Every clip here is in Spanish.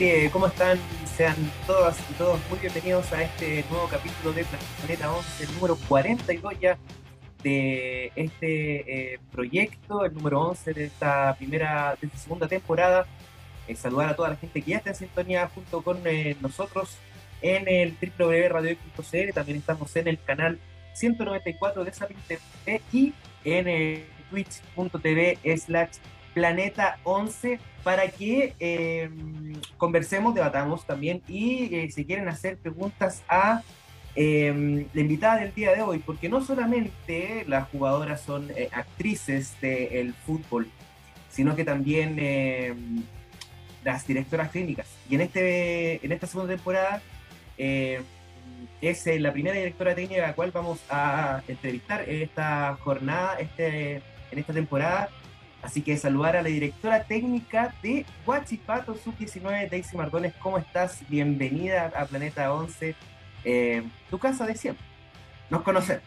Aire, ¿cómo están? Sean todas y todos muy bienvenidos a este nuevo capítulo de Planeta 11, el número 42 ya de este eh, proyecto, el número 11 de esta primera, de esta segunda temporada. Eh, saludar a toda la gente que ya está en sintonía junto con eh, nosotros en el www.radio.cl, también estamos en el canal 194 de Sapin TV y en twitch.tv slash planeta 11 para que eh, conversemos, debatamos también y eh, si quieren hacer preguntas a eh, la invitada del día de hoy, porque no solamente las jugadoras son actrices del fútbol, sino que también las directoras técnicas. Y en, este, en esta segunda temporada es la primera directora técnica a la cual vamos a entrevistar en esta jornada, este, en esta temporada Así que saludar a la directora técnica de Huachipato Sub-19, Daisy Mardones. ¿Cómo estás? Bienvenida a Planeta 11, eh, tu casa de siempre. Nos conocemos.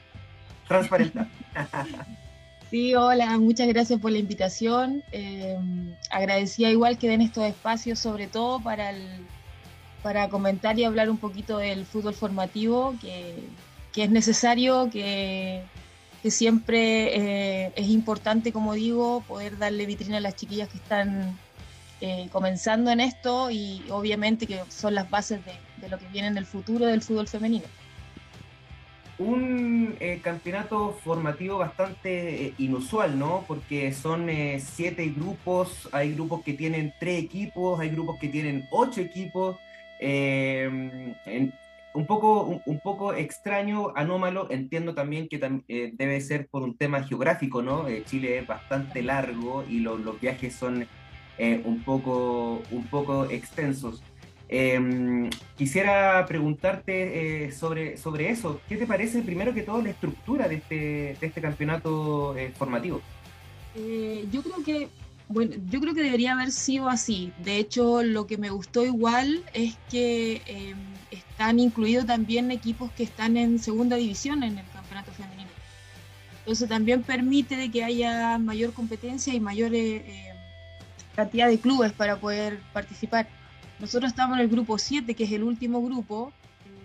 Transparente. Sí, hola, muchas gracias por la invitación. Eh, agradecía igual que den estos espacios, sobre todo para, el, para comentar y hablar un poquito del fútbol formativo, que, que es necesario, que que siempre eh, es importante, como digo, poder darle vitrina a las chiquillas que están eh, comenzando en esto y obviamente que son las bases de, lo que viene en el futuro del fútbol femenino. Un eh, campeonato formativo bastante inusual, ¿no? Porque son siete grupos, hay grupos que tienen tres equipos, hay grupos que tienen ocho equipos. Un poco, un, poco extraño, anómalo, entiendo también que eh, debe ser por un tema geográfico, ¿no? Eh, Chile es bastante largo y los viajes son eh, un, poco, un poco extensos. Em, quisiera preguntarte sobre, sobre eso. ¿Qué te parece, primero que todo, la estructura de este, de este campeonato formativo? yo creo que bueno, yo creo que debería haber sido así. De hecho, lo que me gustó igual es que em, están incluidos también equipos que están en segunda división en el campeonato femenino. Entonces también permite que haya mayor competencia y mayor eh, eh, cantidad de clubes para poder participar. Nosotros estamos en el grupo 7, que es el último grupo.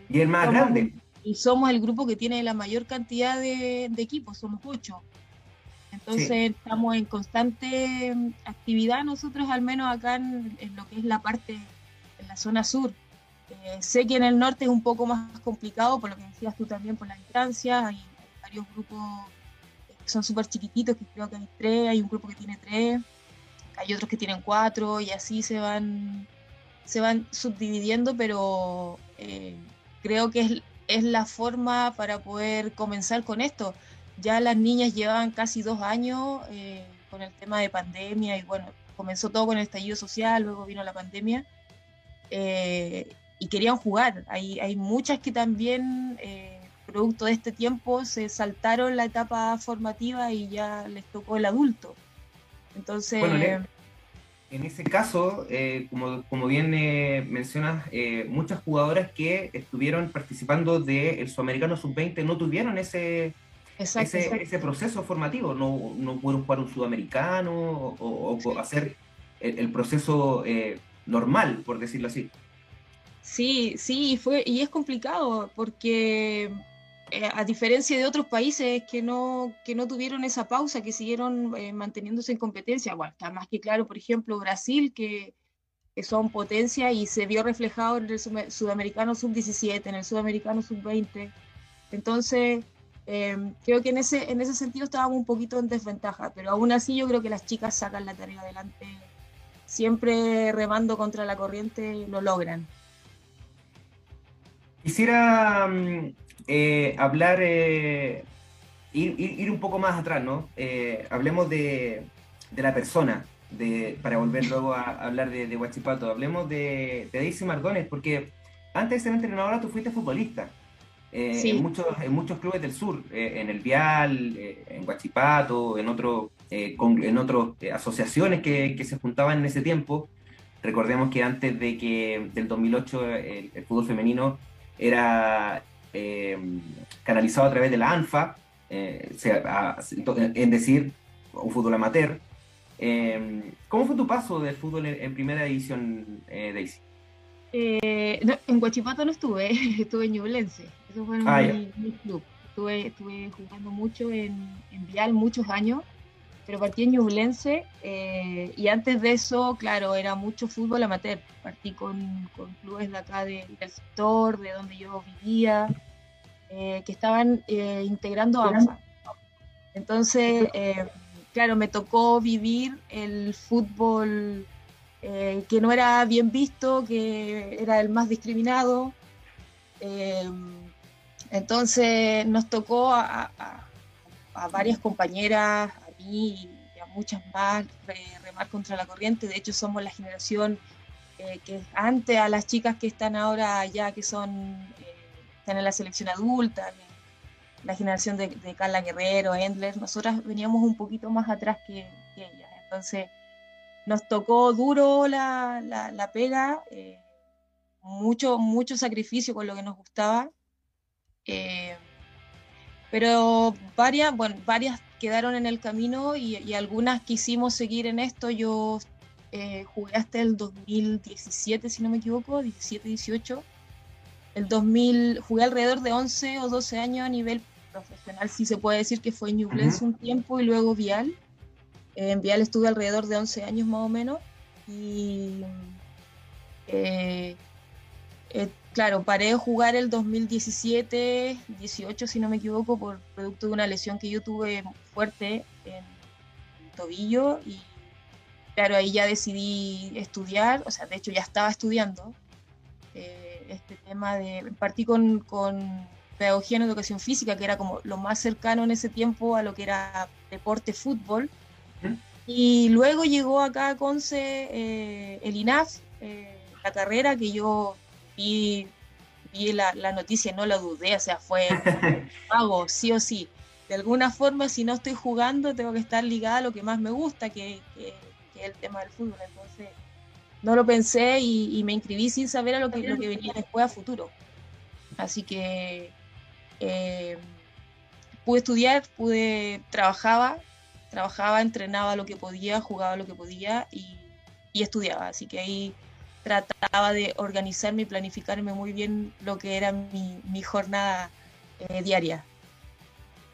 Y el más grande. Y somos el grupo que tiene la mayor cantidad de, equipos, somos 8. Entonces estamos en constante mm, actividad nosotros, al menos acá en, lo que es la parte, en la zona sur. Eh, sé que en el norte es un poco más complicado, por lo que decías tú también, por la distancia. Hay, varios grupos que son súper chiquititos, que creo que hay tres, hay un grupo que tiene tres, hay otros que tienen cuatro, y así se van, se van subdividiendo, pero eh, creo que es, es la forma para poder comenzar con esto ya las niñas llevaban casi dos años eh, con el tema de pandemia y bueno, comenzó todo con el estallido social, luego vino la pandemia eh, y querían jugar. Hay, hay muchas que también, eh, producto de este tiempo, se saltaron la etapa formativa y ya les tocó el adulto. Entonces... en ese caso, como, como, bien mencionas, muchas jugadoras que estuvieron participando del Sudamericano Sub-20 no tuvieron ese ese, proceso formativo, no, no pudieron jugar un sudamericano o, hacer el, proceso eh, normal, por decirlo así. Sí, sí, fue, y es complicado porque eh, a diferencia de otros países que no, que no tuvieron esa pausa, que siguieron eh, manteniéndose en competencia, bueno, está más que claro, por ejemplo, Brasil, que, son potencia y se vio reflejado en el sudamericano sub-17, en el sudamericano sub-20. Entonces, Em, creo que en ese, en ese sentido estábamos un poquito en desventaja, pero aún así yo creo que las chicas sacan la tarea adelante, siempre remando contra la corriente lo logran. Quisiera mm, eh, hablar, eh, ir, un poco más atrás, ¿no? Eh, hablemos de, la persona, de, para volver luego a, hablar de, de Huachipato. Hablemos de, de Daisy Mardones, porque antes de ser entrenadora tú fuiste futbolista. en, muchos, en muchos clubes del sur, en el Vial, en Huachipato, en, otro, en otras asociaciones que, que, se juntaban en ese tiempo. Recordemos que antes de que del 2008 el fútbol femenino era eh, canalizado a través de la ANFA, eh, en decir, un fútbol amateur. Eh, ¿Cómo fue tu paso del fútbol en, primera división, Daisy? en Guachipato no estuve, estuve en Ñublense, eso fue ah, mi, club. Estuve, estuve jugando mucho en, en Vial muchos años pero partí en Ñublense eh, y antes de eso, claro, era mucho fútbol amateur. Partí con, con clubes de acá del sector, de donde yo vivía, eh, que estaban eh, integrando ANFA. Entonces, claro, me tocó vivir el fútbol que no era bien visto, que era el más discriminado. entonces nos tocó a, a varias compañeras, y a muchas más remar contra la corriente. De hecho, somos la generación eh, que antes a las chicas que están ahora ya, que son eh, están en la selección adulta, la generación de, Carla Guerrero, Endler, nosotras veníamos un poquito más atrás que, ellas. Entonces, nos tocó duro la, la, pega, eh, mucho, mucho sacrificio con lo que nos gustaba. pero varias, bueno, varias quedaron en el camino y, algunas quisimos seguir en esto. Yo eh, jugué hasta el 2017, si no me equivoco, 17, 18. El 2000 jugué alrededor de 11 o 12 años a nivel profesional, si se puede decir que fue en Ñublense un tiempo y luego Vial. Eh, en Vial estuve alrededor de 11 años más o menos y eh, claro, paré de jugar el 2017, 18 si no me equivoco, por producto de una lesión que yo tuve fuerte en el tobillo y claro, ahí ya decidí estudiar, o sea, de hecho ya estaba estudiando eh, este tema de, partí con, con pedagogía en educación física, que era como lo más cercano en ese tiempo a lo que era deporte, fútbol. Y luego llegó acá a Conce eh, el INAF, eh, la carrera que yo vi, vi la, la, noticia, no la dudé, o sea, fue hago sí o sí. De alguna forma, si no estoy jugando, tengo que estar ligada a lo que más me gusta, que, que, es el tema del fútbol. Entonces, no lo pensé y, me inscribí sin saber a lo que, lo que venía después a futuro. Así que eh, pude estudiar, pude, trabajaba, trabajaba, entrenaba lo que podía, jugaba lo que podía y, y estudiaba. Así que ahí trataba de organizarme y planificarme muy bien lo que era mi, jornada eh, diaria.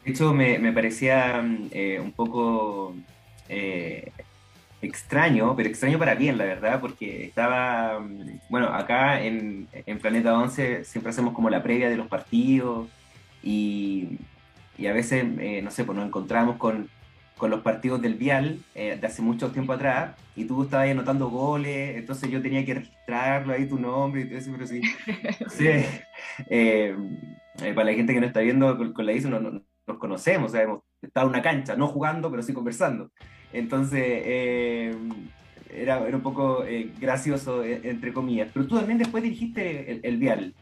De hecho, me, parecía mm, eh, un poco eh, extraño, pero extraño para bien, la verdad, porque estaba, mm, bueno, acá en, en, Planeta 11 siempre hacemos como la previa de los partidos y, y a veces, no sé, pues nos encontramos con con los partidos del Vial eh, de hace mucho tiempo atrás y tú estabas anotando goles, entonces yo tenía que registrarlo ahí tu nombre y todo eso, pero sí. sí eh, eh, para la gente que no está viendo con, la ISO, no, nos conocemos, o sea, hemos estado en una cancha, no jugando, pero sí conversando. Entonces, era, era, un poco gracioso, entre comillas. Pero tú también después dirigiste el, Vial,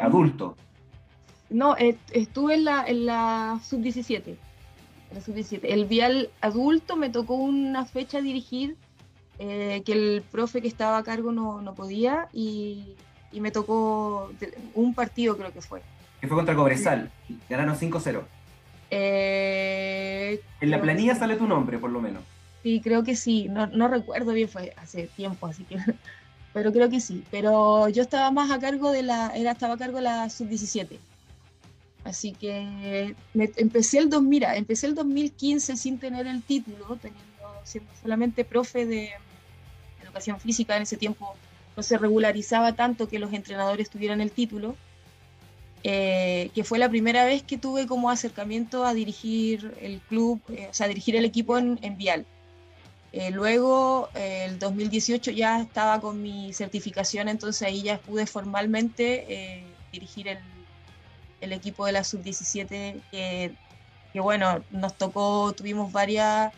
adulto. No, estuve en la, en la sub-17 el vial adulto me tocó una fecha dirigir eh, que el profe que estaba a cargo no, podía y, me tocó un partido creo que fue. Que fue contra Cobresal, ganaron 5-0. Eh, en la planilla sale tu nombre, por lo menos. Sí, creo que sí, no, no recuerdo bien, fue hace tiempo, así que pero creo que sí. Pero yo estaba más a cargo de la, era, estaba a cargo de la sub-17. Así que empecé el mira, empecé el 2015 sin tener el título, teniendo, siendo solamente profe de educación física en ese tiempo no se regularizaba tanto que los entrenadores tuvieran el título, eh, que fue la primera vez que tuve como acercamiento a dirigir el club, eh, o sea, dirigir el equipo en, Vial. Eh, luego, el 2018 ya estaba con mi certificación, entonces ahí ya pude formalmente dirigir el, el, equipo de la sub-17, que, que bueno, nos tocó, tuvimos varias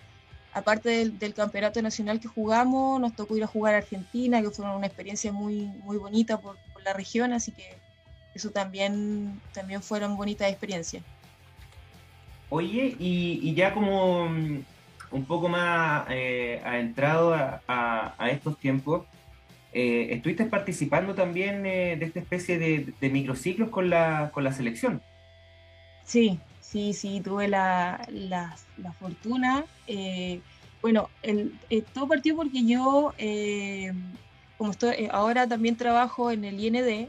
aparte del, campeonato nacional que jugamos, nos tocó ir a jugar a Argentina, que fue una experiencia muy, muy bonita por, la región, así que eso también, también fueron bonitas experiencias. Oye, y, ya como mm, un poco más eh, adentrado a, estos tiempos, eh, estuviste participando también eh, de esta especie de, microciclos con la, con la selección. Sí, Sí, sí, tuve la, fortuna. Eh, bueno, el, eh, todo partió porque yo, eh, como estoy, ahora también trabajo en el IND,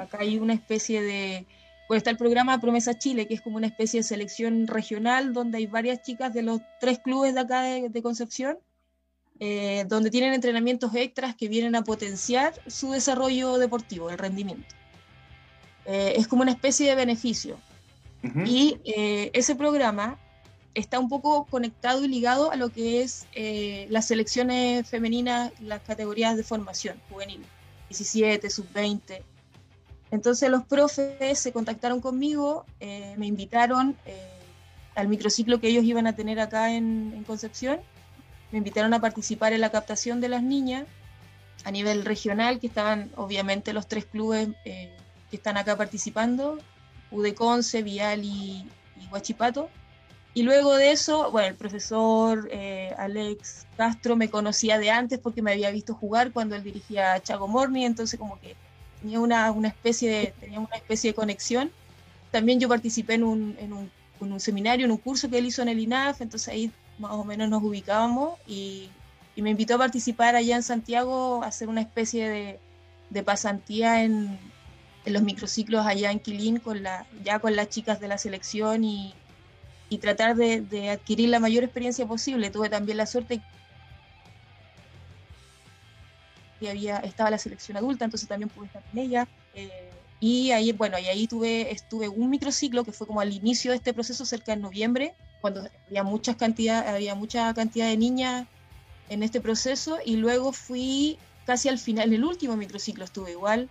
acá hay una especie de, pues está el programa Promesa Chile, que es como una especie de selección regional donde hay varias chicas de los tres clubes de acá de, Concepción, donde tienen entrenamientos extras que vienen a potenciar su desarrollo deportivo, el rendimiento. es como una especie de beneficio. Y eh, ese programa está un poco conectado y ligado a lo que es eh, las selecciones femeninas, las categorías de formación juvenil, 17, sub-20. Entonces los profes se contactaron conmigo, eh, me invitaron al microciclo que ellos iban a tener acá en, Concepción, me invitaron a participar en la captación de las niñas a nivel regional, que estaban obviamente los tres clubes que están acá participando, Udeconce, Vial y, y Huachipato. Y luego de eso, bueno, el profesor eh, Alex Castro me conocía de antes porque me había visto jugar cuando él dirigía Chago Morni, entonces como que tenía una, una, especie de, una especie de conexión. También yo participé en un, en, un, en un, seminario, en un curso que él hizo en el INAF, entonces ahí más o menos nos ubicábamos y, me invitó a participar allá en Santiago, a hacer una especie de, pasantía en, los microciclos allá en Quilín con la, ya con las chicas de la selección y, tratar de, de, adquirir la mayor experiencia posible. Tuve también la suerte que había, estaba la selección adulta, entonces también pude estar con ella. Eh, y ahí, bueno, y ahí tuve, estuve un microciclo que fue como al inicio de este proceso, cerca de noviembre, cuando había, muchas cantidad, había mucha cantidad de niñas en este proceso, y luego fui casi al final, el último microciclo estuve igual,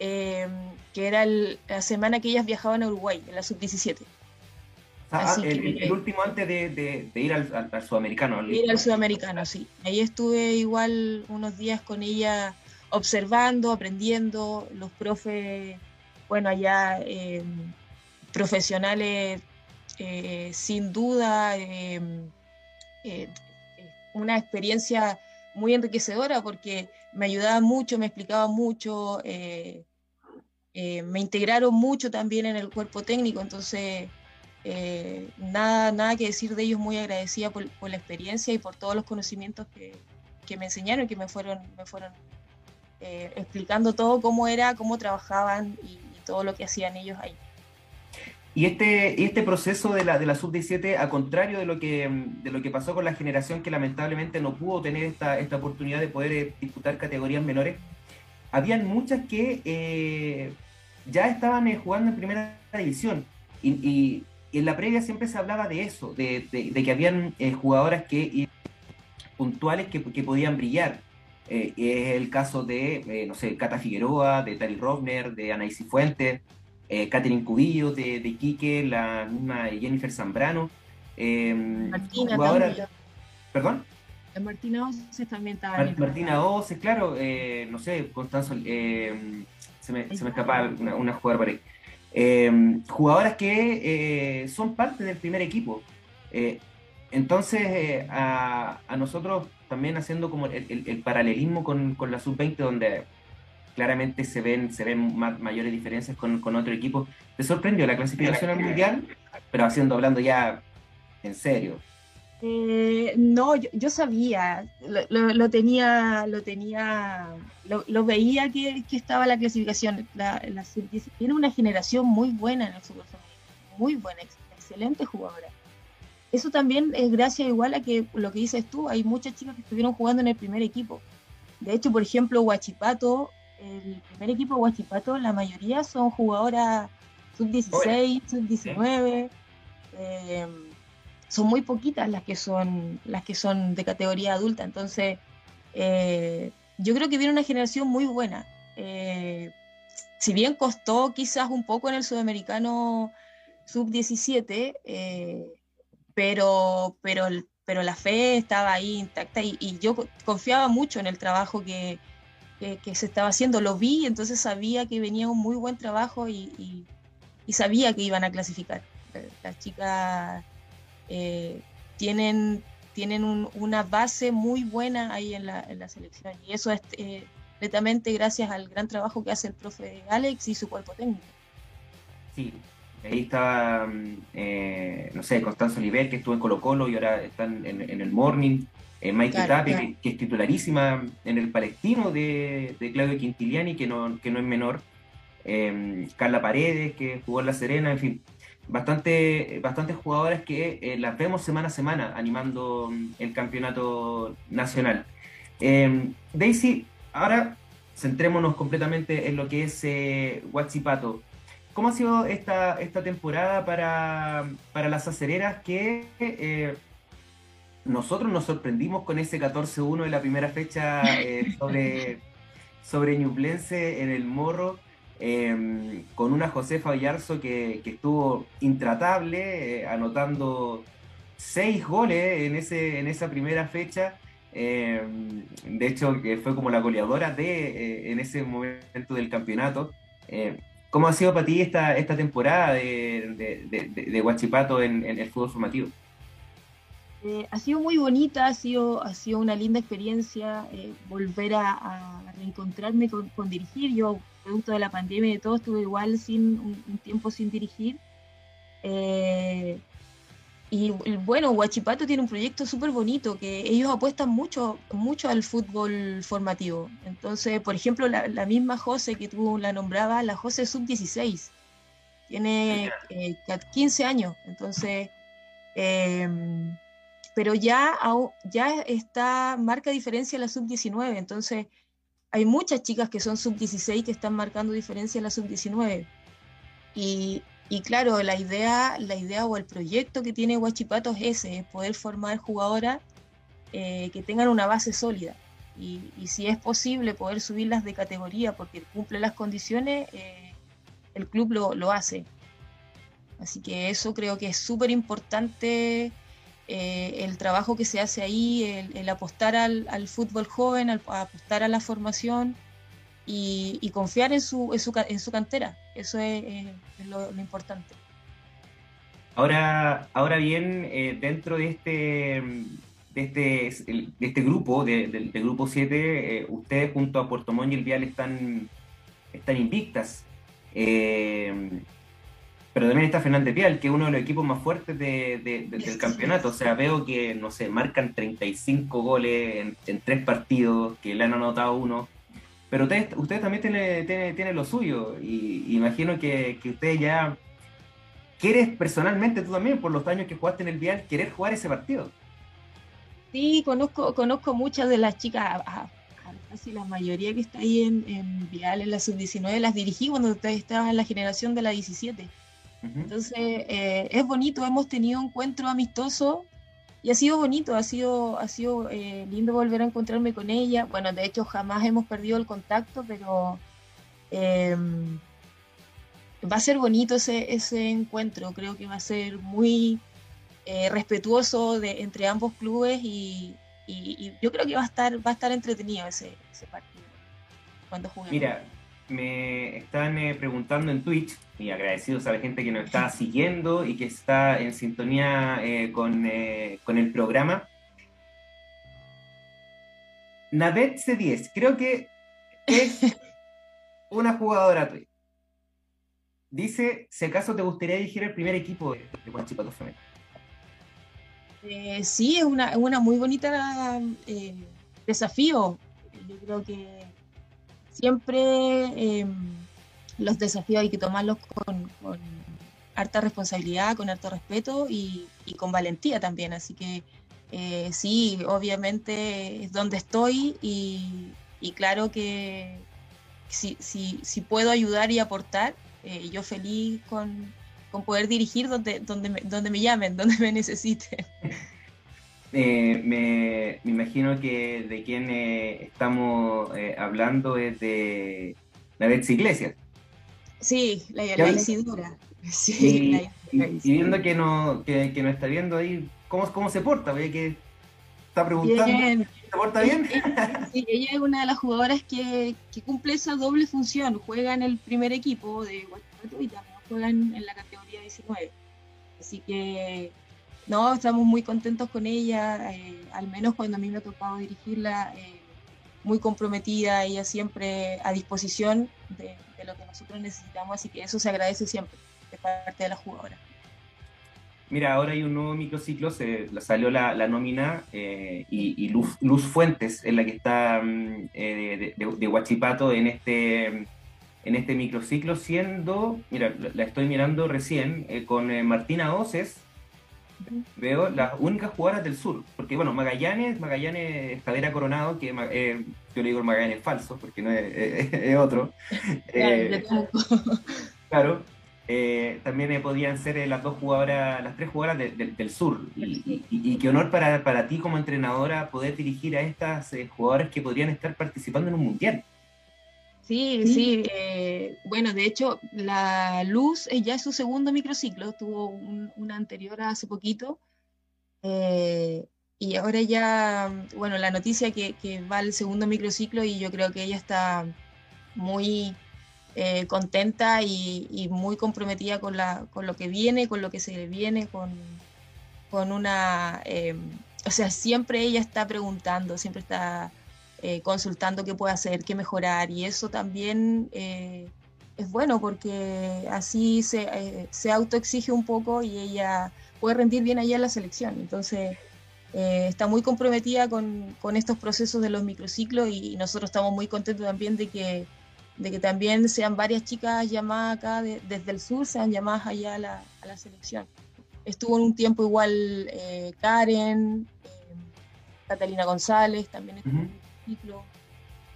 Em, que era la semana que ellas viajaban a Uruguay, en la sub-17. Ah, ah el, último antes de, ir al, sudamericano. Ir al sudamericano, sí. Ahí estuve igual unos días con ella observando, aprendiendo, los profes, bueno, allá em, profesionales eh, sin duda, em, eh, una experiencia muy enriquecedora porque me ayudaba mucho, me explicaba mucho, eh, eh, me integraron mucho también en el cuerpo técnico, entonces eh, nada, nada que decir de ellos, muy agradecida por, la experiencia y por todos los conocimientos que, me enseñaron y que me fueron, me fueron eh, explicando todo cómo era, cómo trabajaban y, todo lo que hacían ellos ahí. Y este, este proceso de la, de la sub-17, a contrario de lo, que, de lo que pasó con la generación que lamentablemente no pudo tener esta, esta oportunidad de poder disputar categorías menores, habían muchas que ya estaban eh, jugando en primera división. Y, en la previa siempre se hablaba de eso, de, que habían eh, jugadoras que puntuales que, podían brillar. Eh, es el caso de, no sé, Cata Figueroa, de Tari Rovner, de Anaísi Fuentes, Catherine Cubillo, de, de Quique, la misma Jennifer Zambrano. Martina también. ¿Perdón? Martina Oces también estaba. Martina Oces, claro, no sé, Constanzo se me, se me escapa una, una jugadora por ahí. Eh, jugadoras que eh, son parte del primer equipo. Eh, entonces, a, a, nosotros también haciendo como el, paralelismo con, con la sub-20, donde claramente se ven, se ven mayores diferencias con, con otro equipo, ¿te sorprendió la clasificación al mundial? Pero haciendo, hablando ya en serio. Eh, no, yo, sabía, lo, tenía, lo tenía, lo, veía que, estaba la clasificación. La, tiene una generación muy buena en el Super muy buena, excelente jugadora. Eso también es gracias igual a que lo que dices tú, hay muchas chicas que estuvieron jugando en el primer equipo. De hecho, por ejemplo, Huachipato, el primer equipo de Huachipato, la mayoría son jugadoras sub-16, sub-19. son muy poquitas las que son, las que son de categoría adulta. Entonces, eh, yo creo que viene una generación muy buena. Eh, si bien costó quizás un poco en el sudamericano sub-17, eh, pero, pero, pero la fe estaba ahí intacta y, yo confiaba mucho en el trabajo que, que, se estaba haciendo. Lo vi, entonces sabía que venía un muy buen trabajo y, sabía que iban a clasificar. Las chicas eh, tienen, tienen una base muy buena ahí en la, en selección. Y eso es eh, gracias al gran trabajo que hace el profe Alex y su cuerpo técnico. Sí, ahí estaba, mm, eh, no sé, Constanza Oliver, que estuvo en Colo Colo y ahora están en, el Morning. Eh, Mike Tape, que, es titularísima en el Palestino de, de Claudio Quintiliani, que no, que no es menor. Carla Paredes, que jugó en La Serena, en fin bastante, bastantes jugadoras que eh, las vemos semana a semana animando mm, el campeonato nacional. Em, Daisy, ahora centrémonos completamente en lo que es eh, Huachipato. ¿Cómo ha sido esta, esta temporada para, para las acereras que eh, nosotros nos sorprendimos con ese 14-1 en la primera fecha eh, sobre, sobre Ñublense en el Morro? Em, con una Josefa Villarzo que, estuvo intratable, eh, anotando seis goles en, ese, en esa primera fecha. Em, de hecho, que fue como la goleadora de, eh, en ese momento del campeonato. Em, ¿Cómo ha sido para ti esta, esta temporada de, de, Guachipato en, el fútbol formativo? Eh, ha sido muy bonita, ha sido, ha sido una linda experiencia volver a, reencontrarme con, con, dirigir. Yo producto de la pandemia y de todo, estuve igual sin un, tiempo sin dirigir. Eh, y bueno, Huachipato tiene un proyecto súper bonito, que ellos apuestan mucho, mucho al fútbol formativo. Entonces, por ejemplo, la, misma José que tú la nombraba, la José Sub-16, tiene 15 eh, años, entonces, em, pero ya, ya está, marca diferencia la Sub-19, entonces hay muchas chicas que son sub-16 que están marcando diferencia en la sub-19. Y, claro, la idea, la idea o el proyecto que tiene Huachipato es ese, es poder formar jugadoras eh, que tengan una base sólida. Y, si es posible poder subirlas de categoría porque cumple las condiciones, eh, el club lo, lo hace. Así que eso creo que es súper importante eh, el trabajo que se hace ahí, el, apostar al, fútbol joven, apostar a la formación y, confiar en su, en su, cantera. Eso es, lo, importante. Ahora, ahora bien, eh, dentro de este, de este, de este grupo, del grupo 7, eh, ustedes junto a Puerto Montt y el Vial están, están invictas. Pero también está Fernández Vial, que es uno de los equipos más fuertes del campeonato. O sea, veo que, no sé, marcan 35 goles en, tres partidos, que le han anotado uno. Pero ustedes, ustedes también tienen, tiene, lo suyo. Y imagino que, que ustedes ya quieres personalmente, tú también, por los años que jugaste en el Vial, querer jugar ese partido. Sí, conozco, conozco muchas de las chicas, casi la mayoría que está ahí en, en Vial, en la sub-19, las dirigí cuando ustedes estaban en la generación de la 17. Entonces, eh, es bonito, hemos tenido un encuentro amistoso y ha sido bonito, ha sido, ha sido eh, lindo volver a encontrarme con ella. Bueno, de hecho, jamás hemos perdido el contacto, pero em, va a ser bonito ese, ese encuentro. Creo que va a ser muy eh, respetuoso de, entre ambos clubes y, yo creo que va a estar, va a estar entretenido ese, ese partido cuando juguemos. Mira, me están preguntando en Twitch y agradecidos a la gente que nos está siguiendo y que está en sintonía eh, con, eh, con, el programa. Nadet C10, creo que es una jugadora tuya. Dice, si acaso te gustaría dirigir el primer equipo de, de Guachipato. Eh, sí, es una, una muy bonita eh, desafío. Yo creo que siempre los desafíos hay que tomarlos con, harta responsabilidad, con harto respeto y, con valentía también. Así que eh, sí, obviamente es donde estoy y, claro que si, si, si, puedo ayudar y aportar, eh, yo feliz con, con poder dirigir donde, donde, donde me llamen, donde me necesiten. Eh, me, imagino que de quien eh, estamos eh, hablando es de la Betsy Iglesias. Sí, la, la Isidora. Sí, y, viendo que no, que, que está viendo ahí, ¿cómo, cómo se porta? que está preguntando. ¿Se porta bien? Sí, ella es una de las jugadoras que, que, cumple esa doble función. Juega en el primer equipo de Guatemala y también juega en, la categoría 19. Así que, no, estamos muy contentos con ella. Eh, al menos cuando a mí me ha tocado dirigirla, eh, muy comprometida, ella siempre a disposición de, lo que nosotros necesitamos. Así que eso se agradece siempre de parte de la jugadora. Mira, ahora hay un nuevo microciclo, se salió la, nómina eh, y, Luz, Luz, Fuentes es la que está mm, eh, de, de, Huachipato en este, en este microciclo, siendo, mira, la estoy mirando recién, eh, con Martina Oces, veo las únicas jugadoras del sur, porque bueno, Magallanes, Magallanes Escalera Coronado, que yo le digo Magallanes falso, porque no es, otro. claro, eh, también podían ser eh, las dos jugadoras, las tres jugadoras del sur. Y, qué honor para, para, ti como entrenadora poder dirigir a estas eh, jugadoras que podrían estar participando en un mundial. Sí, sí. bueno, de hecho, la Luz ya es su segundo microciclo, tuvo un, anterior hace poquito. y ahora ya, bueno, la noticia que, que va al segundo microciclo y yo creo que ella está muy eh, contenta y, muy comprometida con, la, con lo que viene, con lo que se viene, con, con una... Eh, o sea, siempre ella está preguntando, siempre está eh, consultando qué puede hacer, qué mejorar y eso también es bueno porque así se, se autoexige un poco y ella puede rendir bien allá en la selección. Entonces, está muy comprometida con, con, estos procesos de los microciclos y nosotros estamos muy contentos también de que de que también sean varias chicas llamadas acá desde el sur, sean llamadas allá a la, a la selección. Estuvo en un tiempo igual eh, Karen, eh, Catalina González, también estuvo ciclo,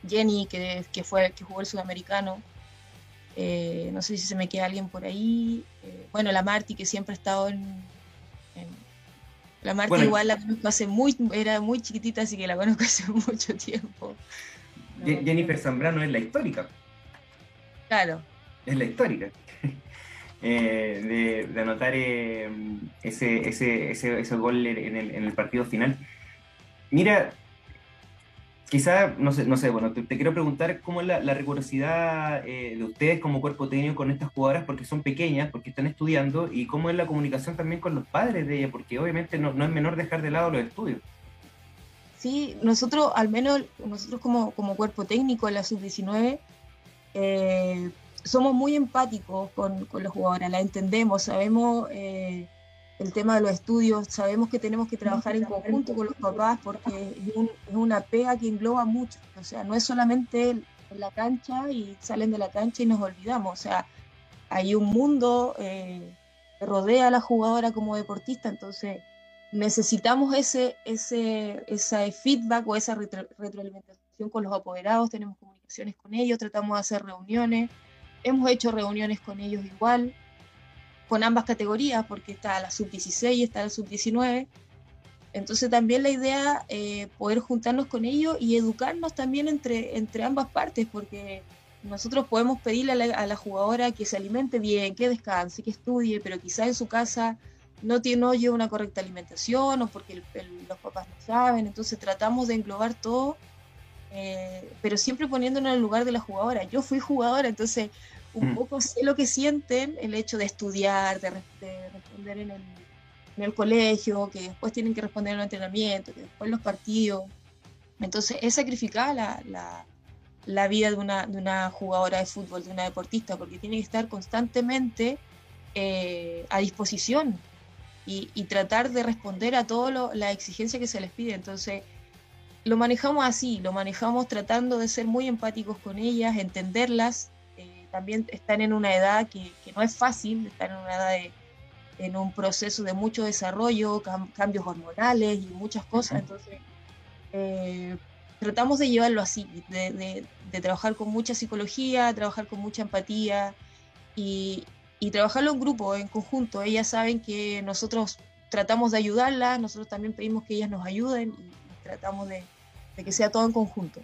Jenny, que, que, fue, que jugó el sudamericano. Eh, no sé si se me queda alguien por ahí. bueno, la Marti, que siempre ha estado en. la Marti igual la conozco hace muy, era muy chiquitita, así que la conozco hace mucho tiempo. Jennifer Zambrano es la histórica. Claro. Es la histórica. Eh, de, anotar eh, ese, ese, ese, gol en el, en el, partido final. Mira, quizá, no sé, no sé bueno, te, quiero preguntar cómo es la, la rigurosidad eh, de ustedes como cuerpo técnico con estas jugadoras, porque son pequeñas, porque están estudiando, y cómo es la comunicación también con los padres de ellas, porque obviamente no, es menor dejar de lado los estudios. Sí, nosotros, al menos nosotros como, como cuerpo técnico en la sub-19, eh, somos muy empáticos con, con los jugadores, la entendemos, sabemos eh, el tema de los estudios, sabemos que tenemos que trabajar en conjunto con los papás porque es, una pega que engloba mucho, o sea, no es solamente en la cancha y salen de la cancha y nos olvidamos, o sea, hay un mundo eh, que rodea a la jugadora como deportista, entonces necesitamos ese, ese, ese feedback o esa retroalimentación con los apoderados, tenemos comunicaciones con ellos, tratamos de hacer reuniones, hemos hecho reuniones con ellos igual, con ambas categorías, porque está la sub-16 y está la sub-19. Entonces también la idea eh, poder juntarnos con ellos y educarnos también entre, entre ambas partes, porque nosotros podemos pedirle a la, jugadora que se alimente bien, que descanse, que estudie, pero quizás en su casa no, tiene, no lleva una correcta alimentación o porque los papás no saben, entonces tratamos de englobar todo, eh, pero siempre poniéndonos en el lugar de la jugadora. Yo fui jugadora, entonces un mm. poco sé lo que sienten el hecho de estudiar, de, responder en el, en el, colegio, que después tienen que responder en el entrenamiento, que después los partidos. Entonces es sacrificar la, la, la vida de una, de una jugadora de fútbol, de una deportista, porque tiene que estar constantemente eh, a disposición y, tratar de responder a toda la exigencia que se les pide. Entonces, lo manejamos así, lo manejamos tratando de ser muy empáticos con ellas, entenderlas. También están en una edad que, no es fácil, están en una edad de, en un proceso de mucho desarrollo, cambios hormonales y muchas cosas. Entonces, eh, tratamos de llevarlo así, de, de, trabajar con mucha psicología, trabajar con mucha empatía y, y trabajarlo en grupo, en conjunto. Ellas saben que nosotros tratamos de ayudarlas, nosotros también pedimos que ellas nos ayuden y tratamos de, de que sea todo en conjunto.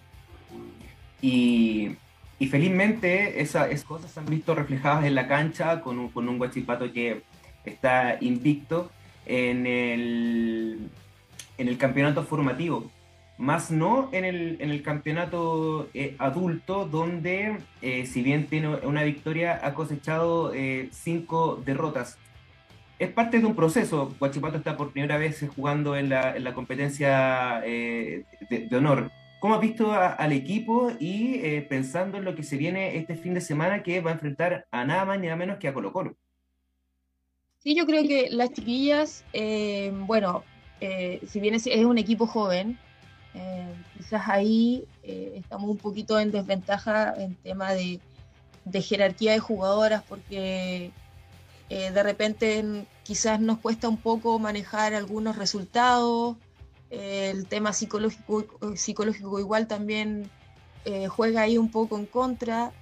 Y, y felizmente esas cosas se han visto reflejadas en la cancha con un, con un Guachipato que está invicto en el, en el campeonato formativo, más no en el, en el campeonato eh, adulto, donde eh, si bien tiene una victoria, ha cosechado eh, cinco derrotas. Es parte de un proceso. Guachipato está por primera vez jugando en la, en la competencia de, de, honor. ¿Cómo has visto a, al equipo y pensando en lo que se viene este fin de semana que va a enfrentar a nada más ni nada menos que a Colo Colo? Sí, yo creo que las chiquillas, eh, bueno, eh, si bien es, un equipo joven, eh, quizás ahí estamos un poquito en desventaja en tema de jerarquía de jugadoras, porque de repente quizás nos cuesta un poco manejar algunos resultados, el tema psicológico, psicológico igual también juega ahí un poco en contra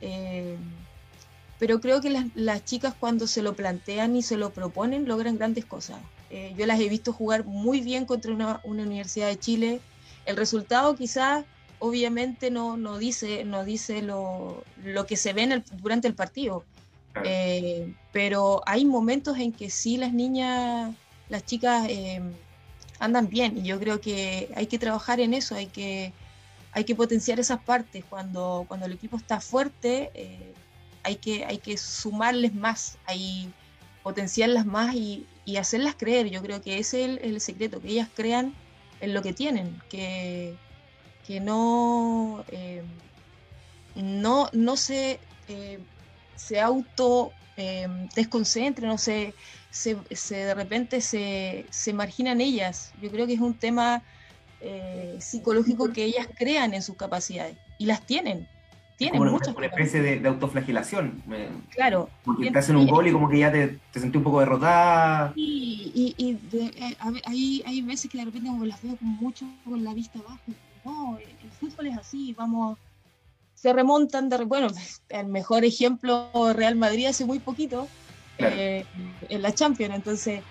pero creo que las, las, chicas cuando se lo plantean y se lo proponen logran grandes cosas. Eh, yo las he visto jugar muy bien contra una, una Universidad de Chile. El resultado quizás obviamente no, no dice, no dice lo, lo que se ve en el, durante el partido, eh, pero hay momentos en que sí las niñas, las chicas eh, andan bien y yo creo que hay que trabajar en eso, hay que, hay que potenciar esas partes. Cuando, cuando el equipo está fuerte, eh, hay que, hay que sumarles más, hay potenciarlas más y, hacerlas creer. Yo creo que ese es el, el, secreto, que ellas crean en lo que tienen, que, que no, eh, no, no se, eh, se auto eh, desconcentren, no se, se, se, de repente se, se marginan ellas. Yo creo que es un tema eh, psicológico que ellas crean en sus capacidades y las tienen tiene como muchas una especie de, de, autoflagelación. Claro. Porque te hacen un gol y como que ya te, te sentí un poco derrotada. Sí, y, y de, eh, hay, hay veces que de repente como las veo con mucho con la vista baja. No, el fútbol es así, vamos, se remontan de... Bueno, el mejor ejemplo Real Madrid hace muy poquito eh, en la Champions, entonces...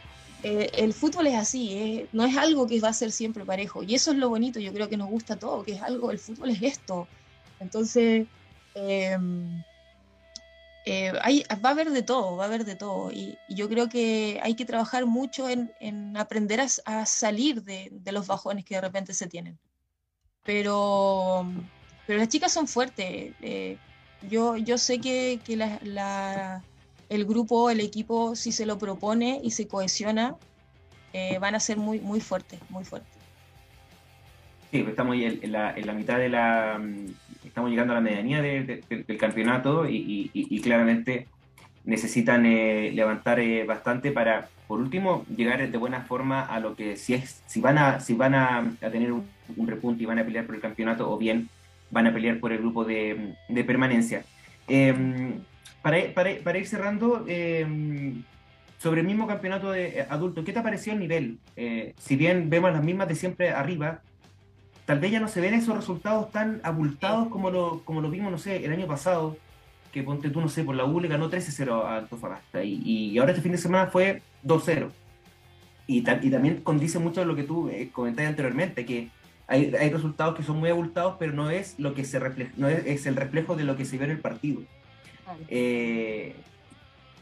Eh, el fútbol es así, eh, no es algo que va a ser siempre parejo. Y eso es lo bonito, yo creo que nos gusta todo, que es algo, el fútbol es esto. Entonces, eh, eh, hay, va a haber de todo, va a haber de todo. Y, y yo creo que hay que trabajar mucho en, en aprender a, a salir de, de, los bajones que de repente se tienen. Pero, pero las chicas son fuertes. Eh, yo, yo sé que, que la, la, el grupo, el equipo, si se lo propone y se cohesiona, eh, van a ser muy, muy fuertes, muy fuertes. Sí, pues estamos en la, mitad de la, estamos llegando a la medianía de, de, del campeonato y, claramente necesitan eh, levantar eh, bastante para, por último, llegar de buena forma a lo que si es, si van a, si van a, tener un, un, repunte y van a pelear por el campeonato o bien van a pelear por el grupo de, de permanencia. Eh, para, ir cerrando, eh, sobre el mismo campeonato de eh, adulto, ¿qué te pareció el nivel? si bien vemos las mismas de siempre arriba, tal vez ya no se ven esos resultados tan abultados como lo, como vimos, no sé, el año pasado, que ponte tú, no sé, por la U le ganó 13-0 a Antofagasta, y, y, ahora este fin de semana fue 2-0. Y, y, también condice mucho lo que tú eh, anteriormente, que hay, resultados que son muy abultados, pero no es lo que se refleja, no es el reflejo de lo que se ve en el partido. Eh,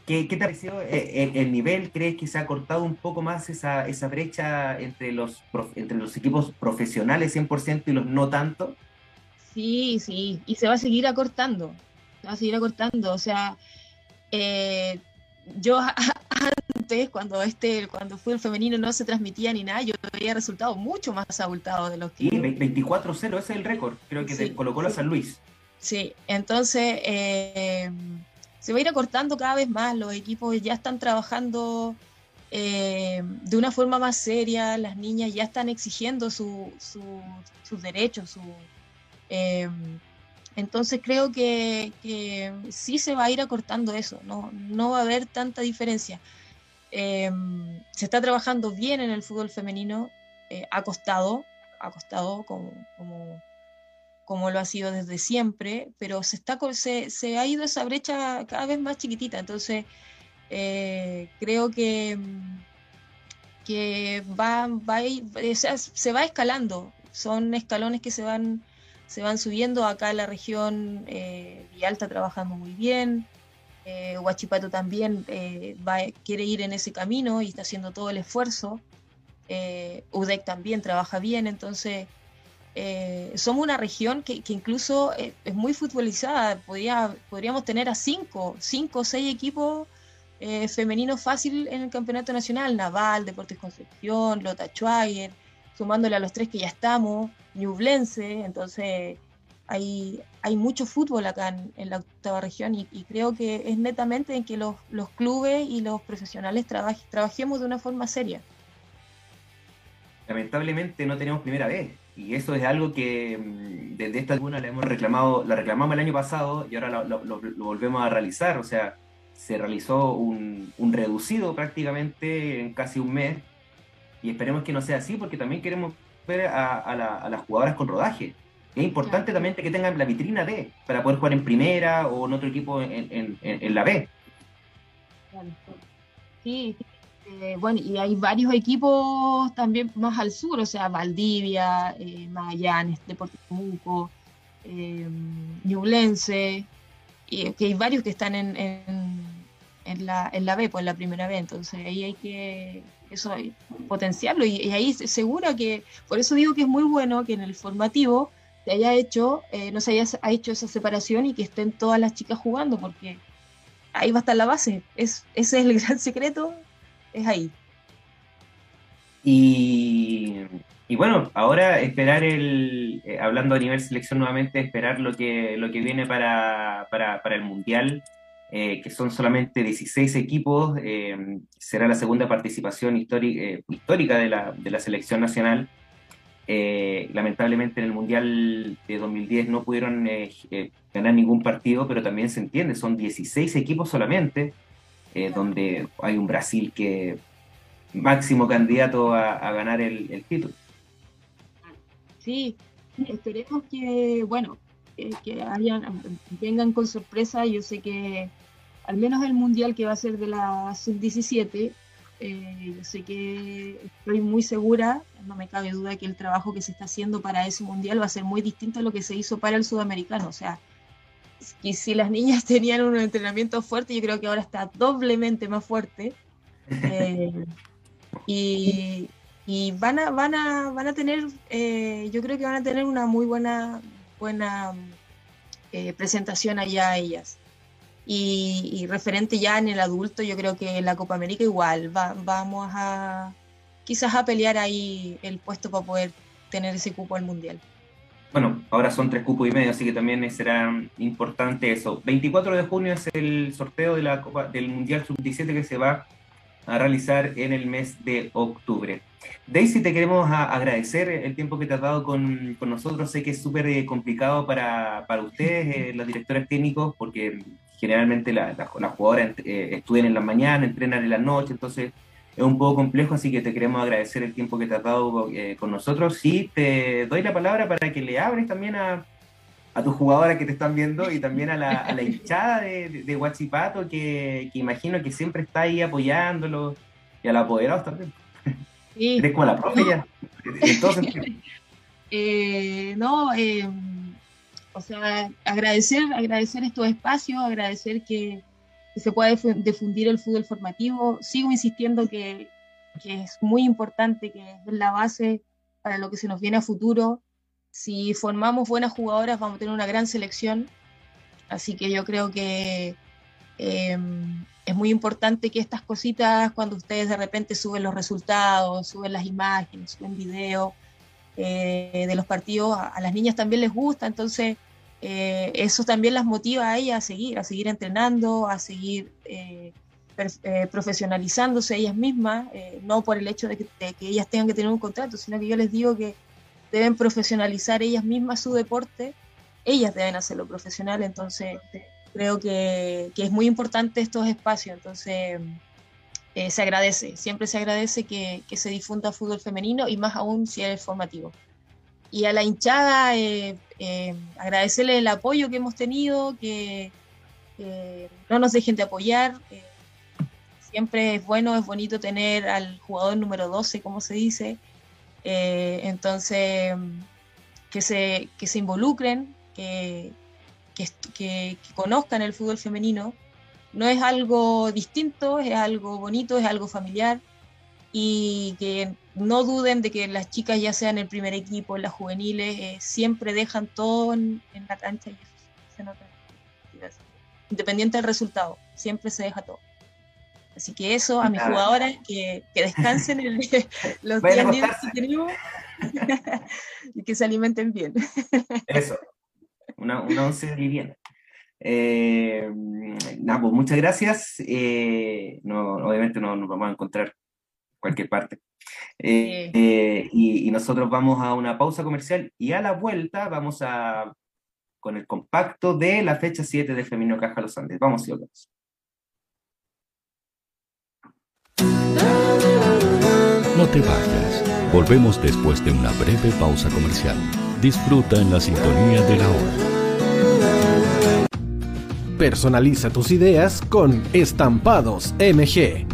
¿Qué, ¿Qué, te pareció el, el, nivel? ¿Crees que se ha cortado un poco más esa, esa brecha entre los, entre los equipos profesionales 100% y los no tanto? Sí, sí, y se va a seguir acortando, se va a seguir acortando. O sea, eh, yo antes, cuando este cuando fue el femenino no se transmitía ni nada, yo veía resultados mucho más abultados de los que... Sí, 24-0, ese es el récord, creo que sí, colocó la San Luis. Sí, entonces... Eh, se va a ir acortando cada vez más, los equipos ya están trabajando eh, de una forma más seria, las niñas ya están exigiendo su, su, sus derechos, su, eh, entonces creo que, sí se va a ir acortando eso, no, no va a haber tanta diferencia. Eh, se está trabajando bien en el fútbol femenino, ha costado, ha costado como, como como lo ha sido desde siempre, pero se, está, se, se ha ido esa brecha cada vez más chiquitita. Entonces, creo que, que va, va se va escalando, son escalones que se van, se van subiendo. Acá en la región eh, Villalta trabajando muy bien, eh, Huachipato también eh, va, quiere ir en ese camino y está haciendo todo el esfuerzo. Eh, UDEC también trabaja bien, entonces somos una región que, incluso es muy futbolizada. Podría, podríamos tener a cinco, cinco o seis equipos femeninos fácil en el campeonato nacional: Naval, Deportes Concepción, Lota Schwager, sumándole a los tres que ya estamos, Ñublense, entonces hay, hay mucho fútbol acá en, la octava región y, creo que es netamente en que los, clubes y los profesionales trabajemos de una forma seria. Lamentablemente no tenemos primera vez y eso es algo que mm, desde esta tribuna la hemos reclamado, la reclamamos el año pasado y ahora lo, volvemos a realizar, o sea, se realizó un, un reducido prácticamente en casi un mes y esperemos que no sea así porque también queremos ver a, las jugadoras con rodaje. Es importante también que tengan la vitrina D para poder jugar en primera o en otro equipo en, la B. Sí, eh, bueno, y hay varios equipos también más al sur, o sea, Valdivia, eh, Magallanes, Deportivo Temuco, eh, Ñublense, y que hay varios que están en, en, la, en la B, pues la primera B, entonces ahí hay que eso potenciarlo y, ahí seguro que, por eso digo que es muy bueno que en el formativo se haya hecho, eh, no se haya hecho esa separación y que estén todas las chicas jugando, porque ahí va a estar la base, es, ese es el gran secreto, es ahí. Y, y bueno, ahora esperar el, eh, hablando a nivel selección nuevamente, esperar lo que, lo que viene para, para, para el Mundial. Eh, que son solamente 16 equipos, eh, será la segunda participación eh, histórica de la, de la, selección nacional. lamentablemente en el Mundial de 2010 no pudieron ganar ningún partido, pero también se entiende, son 16 equipos solamente, donde hay un Brasil que máximo candidato a, ganar el, título. Sí, esperemos que, bueno, que hayan, vengan con sorpresa. Yo sé que al menos el mundial que va a ser de la sub-17, eh, yo sé que estoy muy segura, no me cabe duda que el trabajo que se está haciendo para ese mundial va a ser muy distinto a lo que se hizo para el sudamericano. O sea, y si las niñas tenían un entrenamiento fuerte, yo creo que ahora está doblemente más fuerte. Eh, y, van a, van a, van a tener, eh, yo creo que van a tener una muy buena, buena presentación allá ellas. Y, referente ya en el adulto, yo creo que en la Copa América igual vamos a quizás a pelear ahí el puesto para poder tener ese cupo al Mundial. Bueno, ahora son tres cupos y medio, así que también será importante eso. 24 de junio es el sorteo de la Copa, del Mundial Sub-17 que se va a realizar en el mes de octubre. Daisy, te queremos agradecer el tiempo que te has dado con, con nosotros. Sé que es súper eh, complicado para, para ustedes, eh, los directores técnicos, porque generalmente las jugadoras eh, estudian en la mañana, entrenan en la noche, entonces es un poco complejo, así que te queremos agradecer el tiempo que te has dado eh, con nosotros y te doy la palabra para que le abres también a, a tus jugadoras que te están viendo y también a la, a la hinchada de, de, Huachipato, que, que, imagino que siempre está ahí apoyándolo, y a los apoderados también. Sí. Eres como la profe ya. Entonces, eh, no, eh, o sea, agradecer, agradecer estos espacios, agradecer que, se pueda difundir el fútbol formativo. Sigo insistiendo que, es muy importante, que es la base para lo que se nos viene a futuro. Si formamos buenas jugadoras, vamos a tener una gran selección. Así que yo creo que em, es muy importante que estas cositas, cuando ustedes de repente suben los resultados, suben las imágenes, suben videos eh, de los partidos, a, las niñas también les gusta. Entonces, eh, eso también las motiva a ellas a seguir, a seguir entrenando, a seguir eh, eh, profesionalizándose ellas mismas, no por el hecho de que, ellas tengan que tener un contrato, sino que yo les digo que deben profesionalizar ellas mismas su deporte, ellas deben hacerlo profesional, entonces creo que, es muy importante estos espacios, entonces se agradece, siempre se agradece que, que se difunda fútbol femenino y más aún si es formativo y a la hinchada eh, eh, agradecerle el apoyo que hemos tenido, que no nos dejen de apoyar. Eh, siempre es bueno, es bonito tener al jugador número 12, como se dice. Eh, entonces, que se, que se involucren, que, que, que, conozcan el fútbol femenino. No es algo distinto, es algo bonito, es algo familiar y que no duden de que las chicas ya sean el primer equipo, las juveniles, eh, siempre dejan todo en, la cancha y eso se nota. Independiente del resultado, siempre se deja todo. Así que eso, a mis jugadoras, que, que descansen el, los días libres que tenemos y que se alimenten bien. Eso, una, una once de Eh, nada, pues muchas gracias. Eh, no, obviamente no nos vamos a encontrar cualquier parte. Eh, eh, y, nosotros vamos a una pausa comercial y a la vuelta vamos a con el compacto de la fecha 7 de Femenino Caja Los Andes. Vamos y volvemos. No te vayas. Volvemos después de una breve pausa comercial. Disfruta en la sintonía de la hora. Personaliza tus ideas con Estampados MG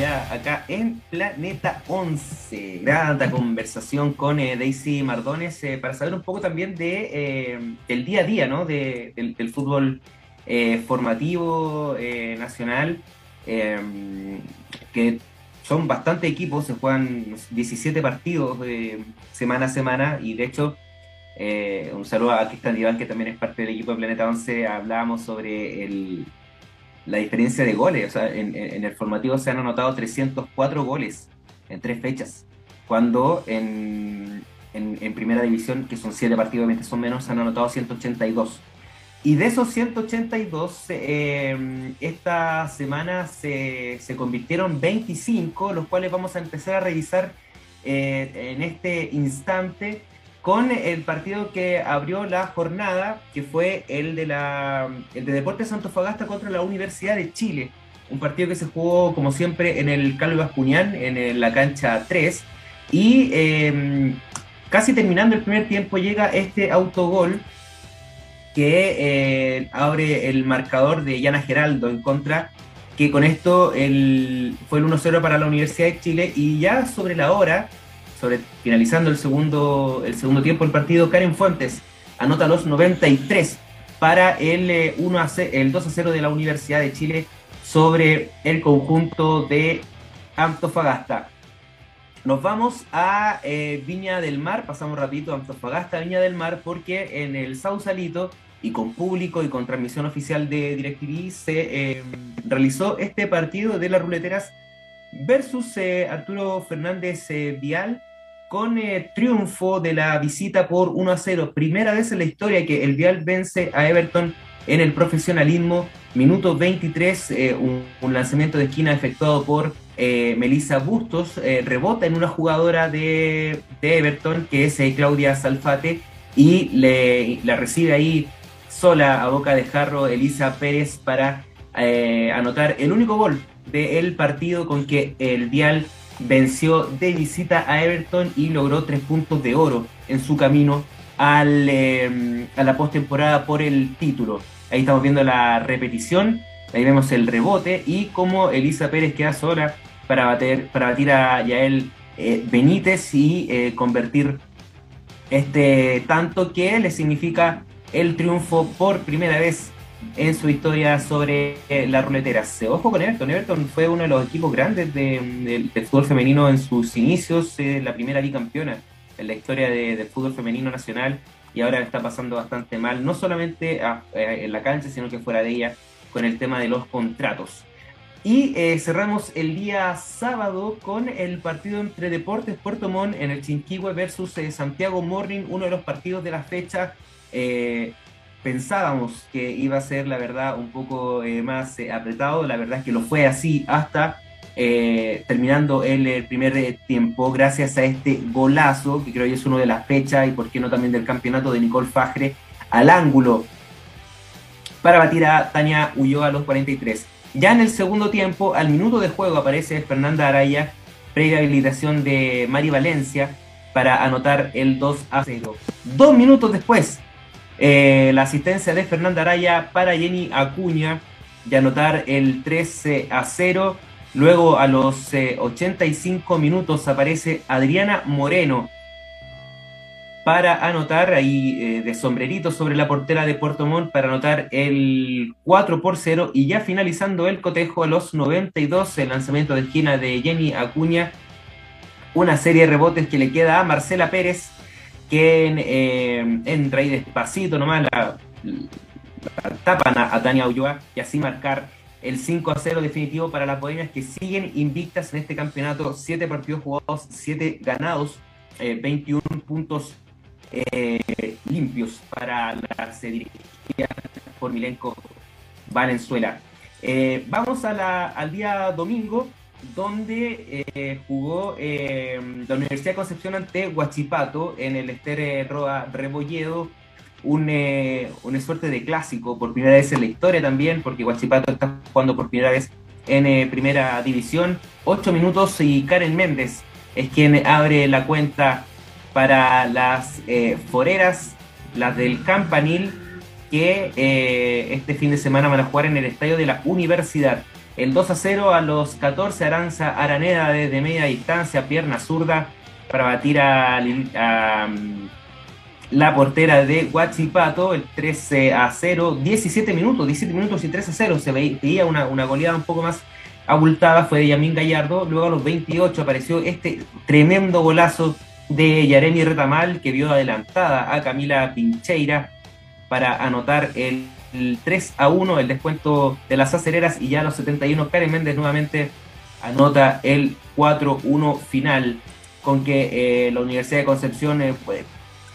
Acá en Planeta 11. Grata conversación con eh, Daisy Mardones eh, para saber un poco también de, eh, del día a día, ¿no? De, del, fútbol formativo nacional, que son bastantes equipos, se juegan 17 partidos semana a semana y de hecho... un saludo a Cristian Iván, que también es parte del equipo de Planeta 11. Hablábamos sobre el, la diferencia de goles. O sea, en, el formativo se han anotado 304 goles en tres fechas, cuando en, en primera división, que son siete partidos, obviamente son menos, han anotado 182. Y de esos 182, eh, esta semana se, se, convirtieron 25, los cuales vamos a empezar a revisar eh, en este instante con el partido que abrió la jornada, que fue el de la el de Deportes Fagasta contra la Universidad de Chile. Un partido que se jugó, como siempre, en el Carlos Bascuñán, en la cancha 3. Y em, casi terminando el primer tiempo llega este autogol que eh, abre el marcador de Yana Geraldo en contra, que con esto el, fue el 1-0 para la Universidad de Chile. Y ya sobre la hora, finalizando el segundo, el segundo tiempo del partido, Karen Fuentes anota los 93 para el, 1 eh, a el 2 a 0 de la Universidad de Chile sobre el conjunto de Antofagasta. Nos vamos a eh, Viña del Mar, pasamos rapidito a Antofagasta, Viña del Mar, porque en el Sausalito y con público y con transmisión oficial de DirecTV se eh, realizó este partido de las ruleteras versus Arturo Fernández Vial con eh, triunfo de la visita por 1 a 0. Primera vez en la historia que el Vial vence a Everton en el profesionalismo. Minuto 23, eh, un, lanzamiento de esquina efectuado por eh, Melissa Bustos. rebota en una jugadora de, Everton que es Claudia Salfate y le, la recibe ahí sola a boca de jarro Elisa Pérez para anotar el único gol del partido con que el Vial venció de visita a Everton y logró tres puntos de oro en su camino al, em, a la postemporada por el título. Ahí estamos viendo la repetición, ahí vemos el rebote y cómo Elisa Pérez queda sola para bater, para batir a Yael eh, Benítez y eh, convertir este tanto que le significa el triunfo por primera vez en su historia sobre eh, la ruletera. Se ojo con Everton. Everton fue uno de los equipos grandes del fútbol femenino en sus inicios, la primera bicampeona en la historia del fútbol femenino nacional y ahora está pasando bastante mal, no solamente en la cancha, sino que fuera de ella con el tema de los contratos. Y eh, cerramos el día sábado con el partido entre Deportes Puerto Montt en el Chinquihue versus eh, Santiago Morning, uno de los partidos de la fecha. Eh, pensábamos que iba a ser, la verdad, un poco más apretado. La verdad es que lo fue así hasta terminando el, primer tiempo, gracias a este golazo, que creo que es uno de las fechas y por qué no también del campeonato de Nicole Fajre, al ángulo para batir a Tania Ulloa a los 43. Ya en el segundo tiempo, al minuto de juego, aparece Fernanda Araya, previa habilitación de Mari Valencia para anotar el 2 a 0. Dos minutos después, eh, la asistencia de Fernanda Araya para Jenny Acuña de anotar el 13 a 0. Luego a los 85 eh, minutos aparece Adriana Moreno para anotar ahí eh, de sombrerito sobre la portera de Puerto Montt para anotar el 4 por 0 y ya finalizando el cotejo a los 92 el lanzamiento de esquina de Jenny Acuña. Una serie de rebotes que le queda a Marcela Pérez que eh, entra ahí despacito nomás la, tapan a, Tania Ulloa y así marcar el 5 a 0 definitivo para las bohemias que siguen invictas en este campeonato 7 partidos jugados 7 ganados 21 eh, puntos eh, limpios para la dirigida por Milenko Valenzuela. Eh, vamos a la, al día domingo, donde eh, jugó la Universidad de Concepción ante Huachipato en el Ester Roa Rebolledo, un, una suerte de clásico por primera vez en la historia también, porque Huachipato está jugando por primera vez en primera división. Ocho minutos y Karen Méndez es quien abre la cuenta para las eh, foreras, las del Campanil, que eh, este fin de semana van a jugar en el estadio de la Universidad. El 2 a 0 a los 14, Aranza Araneda desde media distancia, pierna zurda, para batir a, mm, la portera de Huachipato, el 13 a 0, 17 minutos, 17 minutos y 3 a 0. Se veía una, una goleada un poco más abultada, fue de Yamín Gallardo. Luego a los 28 apareció este tremendo golazo de Yaremi Retamal, que vio adelantada a Camila Pincheira para anotar el, 3 a 1, el descuento de las acereras, y ya a los 71 Karen Méndez nuevamente anota el 4-1 final, con que eh, la Universidad de Concepción eh, pues,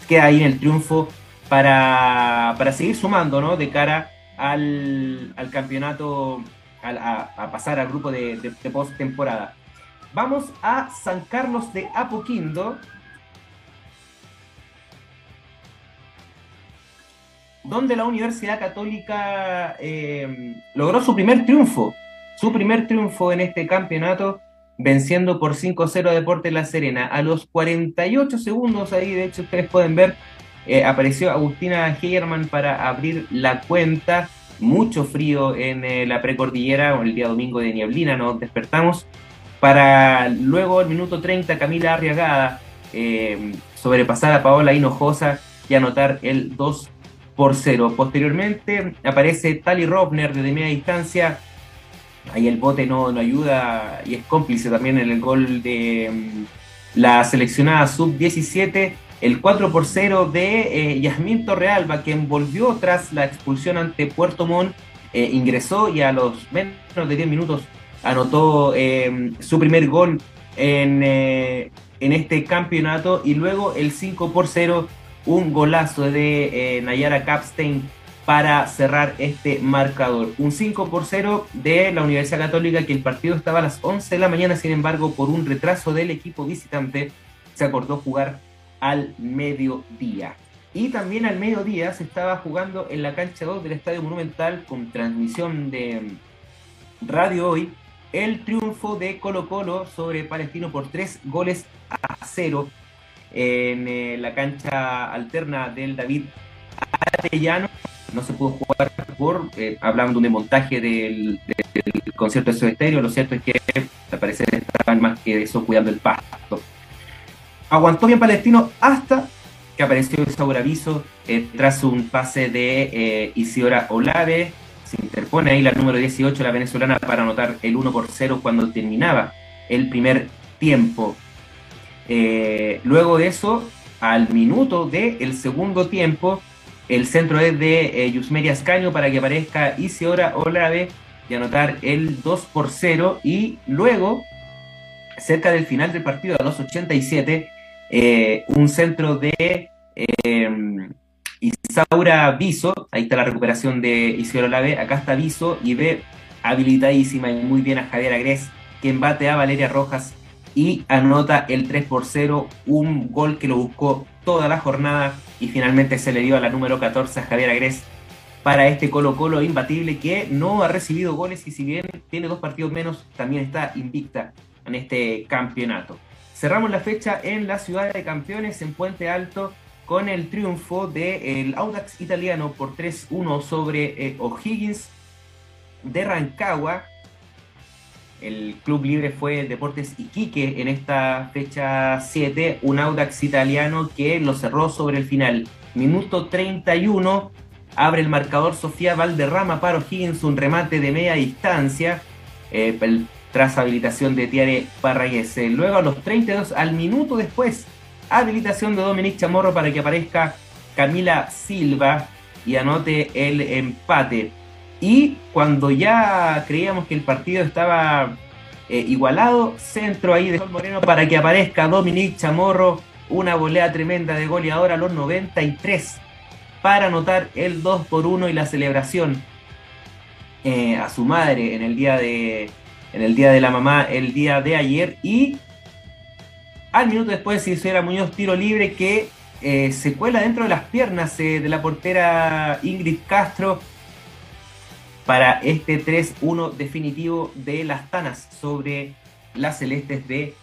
queda ahí en el triunfo para, seguir sumando ¿no? de cara al, campeonato, a, pasar al grupo de, de, de post-temporada. Vamos a San Carlos de Apoquindo, donde la Universidad Católica eh, logró su primer triunfo, su primer triunfo en este campeonato, venciendo por 5-0 a Deportes La Serena. A los 48 segundos, ahí de hecho ustedes pueden ver, eh, apareció Agustina Heyerman para abrir la cuenta. Mucho frío en eh, la precordillera, el día domingo de Nieblina, nos despertamos. Para luego, el minuto 30, Camila Arriagada sobrepasar a Paola Hinojosa y anotar el 2 por cero. Posteriormente aparece Tali Rovner desde media distancia. Ahí el bote no, no ayuda y es cómplice también en el gol de mm, la seleccionada sub-17. El 4 por 0 de eh, Torrealba, que envolvió tras la expulsión ante Puerto Montt, eh, ingresó y a los menos de 10 minutos anotó eh, su primer gol en, en este campeonato. Y luego el 5 por 0 un golazo de eh, Nayara Capstein para cerrar este marcador. Un 5 por 0 de la Universidad Católica, que el partido estaba a las 11 de la mañana, sin embargo, por un retraso del equipo visitante, se acordó jugar al mediodía. Y también al mediodía se estaba jugando en la cancha 2 del Estadio Monumental con transmisión de Radio Hoy el triunfo de Colo Colo sobre Palestino por 3 goles a 0 en eh, la cancha alterna del David Arellano. No se pudo jugar por, eh, hablando de montaje del, concierto de su estéreo, lo cierto es que al parecer estaban más que eso cuidando el pasto. Aguantó bien Palestino hasta que apareció el aviso eh, tras un pase de eh, Isidora Olave. Se interpone ahí la número 18, la venezolana, para anotar el 1 por 0 cuando terminaba el primer tiempo. Eh, luego de eso, al minuto del segundo tiempo, el centro es de eh, Yusmeria Ascaño para que aparezca Isidora Olave y anotar el 2 por 0. Y luego, cerca del final del partido, a los 87, eh, un centro de eh, Isaura Viso, ahí está la recuperación de Isidora Olave, acá está Viso y ve habilitadísima y muy bien a Javier Agres, que embate a Valeria Rojas y anota el 3 por 0, un gol que lo buscó toda la jornada y finalmente se le dio a la número 14 a Javier Agres para este Colo Colo imbatible que no ha recibido goles y si bien tiene dos partidos menos, también está invicta en este campeonato. Cerramos la fecha en la ciudad de campeones en Puente Alto con el triunfo del Audax italiano por 3-1 sobre eh, O'Higgins de Rancagua el club libre fue Deportes Iquique en esta fecha 7, un Audax italiano que lo cerró sobre el final. Minuto 31, abre el marcador Sofía Valderrama para O'Higgins, un remate de media distancia, eh, tras habilitación de Tiare Parraguese. Luego a los 32, al minuto después, habilitación de Dominic Chamorro para que aparezca Camila Silva y anote el empate. Y cuando ya creíamos que el partido estaba eh, igualado, centro ahí de Sol Moreno para que aparezca Dominic Chamorro, una volea tremenda de goleador a los 93 para anotar el 2 por 1 y la celebración eh, a su madre en el día de en el día de la mamá el día de ayer. Y al minuto después se hizo Muñoz tiro libre que eh, se cuela dentro de las piernas de la portera Ingrid Castro para este 3-1 definitivo de las Tanas sobre las Celestes de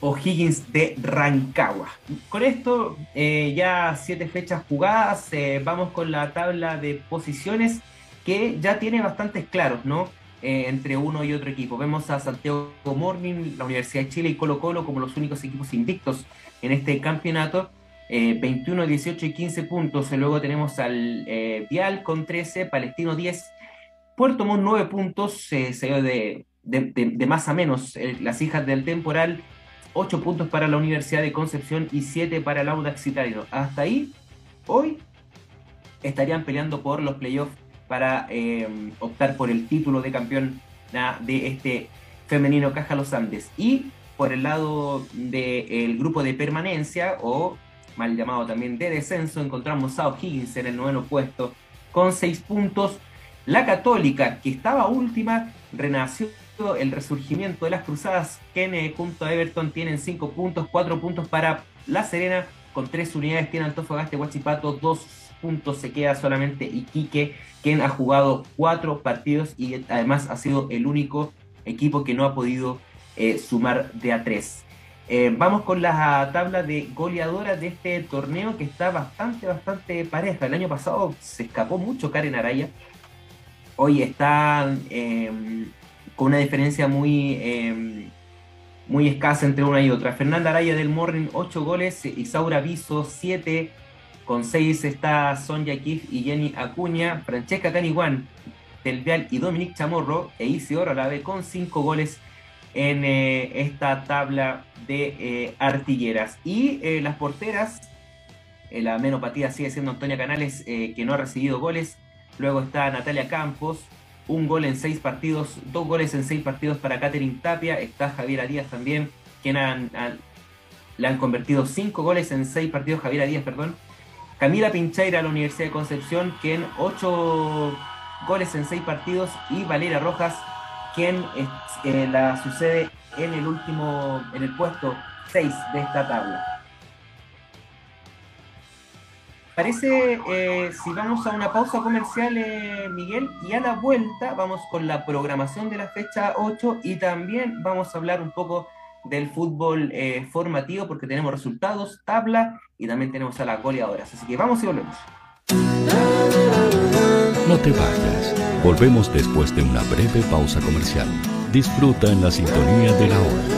O'Higgins de Rancagua. Con esto, eh, ya siete fechas jugadas, eh, vamos con la tabla de posiciones que ya tiene bastantes claros, ¿no? Eh, entre uno y otro equipo. Vemos a Santiago Morning, la Universidad de Chile y Colo Colo como los únicos equipos invictos en este campeonato. 21, 18 y 15 puntos. Luego tenemos al Vial con 13, Palestino 10, Puerto Montt 9 puntos, se dio de, más a menos. las hijas del temporal, 8 puntos para la Universidad de Concepción y 7 para el Audax Italiano. Hasta ahí, hoy estarían peleando por los playoffs para em, optar por el título de campeón de este femenino Caja Los Andes. Y por el lado del grupo de permanencia, o mal llamado también de descenso, encontramos a O'Higgins en el noveno puesto con 6 puntos. La Católica, que estaba última, renació el resurgimiento de las Cruzadas, que junto a Everton tienen 5 puntos, 4 puntos para La Serena, con 3 unidades tiene Antofagasta y Huachipato, 2 puntos se queda solamente Iquique, quien ha jugado 4 partidos y además ha sido el único equipo que no ha podido eh, sumar de a 3. Eh, vamos con la tabla de goleadoras de este torneo que está bastante, bastante pareja. El año pasado se escapó mucho Karen Araya, hoy están em, con una diferencia muy, em, muy escasa entre una y otra. Fernanda Araya del Morning, 8 goles, Isaura Viso, 7, con 6 está Sonja Kif y Jenny Acuña, Francesca Caniguán del Vial y Dominic Chamorro. E Isidoro Alave con 5 goles en eh, esta tabla de eh, artilleras. Y eh, las porteras, la menopatía sigue siendo Antonia Canales, que no ha recibido goles, Luego está Natalia Campos, un gol en seis partidos, dos goles en seis partidos para Catherine Tapia. Está Javier Díaz también, quien le han convertido cinco goles en seis partidos, Javier Díaz, perdón. Camila Pincheira, la Universidad de Concepción, quien ocho goles en seis partidos. Y Valeria Rojas, quien eh, la sucede en el último, en el puesto 6 de esta tabla parece eh, si vamos a una pausa comercial, eh, Miguel? Y a la vuelta vamos con la programación de la fecha 8 y también vamos a hablar un poco del fútbol eh, formativo porque tenemos resultados, tabla y también tenemos a las goleadoras. Así que vamos y volvemos. No te vayas. Volvemos después de una breve pausa comercial. Disfruta en la sintonía de la hora.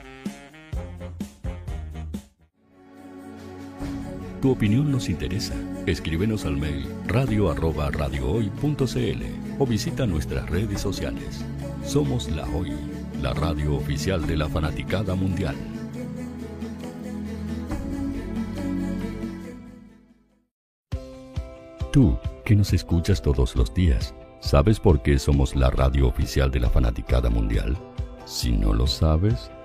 Tu opinión nos interesa. Escríbenos al mail radio o visita nuestras redes sociales. Somos La Hoy, la radio oficial de la fanaticada mundial. Tú, que nos escuchas todos los días, ¿sabes por qué somos la radio oficial de la fanaticada mundial? Si no lo sabes,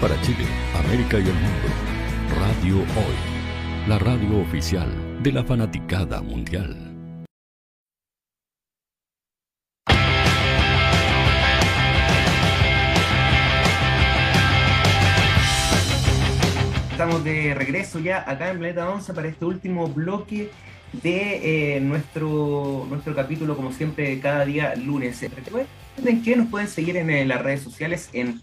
para Chile, América y el mundo. Radio Hoy, la radio oficial de la fanaticada mundial. Estamos de regreso ya acá en Planeta 11 para este último bloque de eh, nuestro, nuestro capítulo, como siempre, cada día lunes. Recuerden que nos pueden seguir en, en las redes sociales en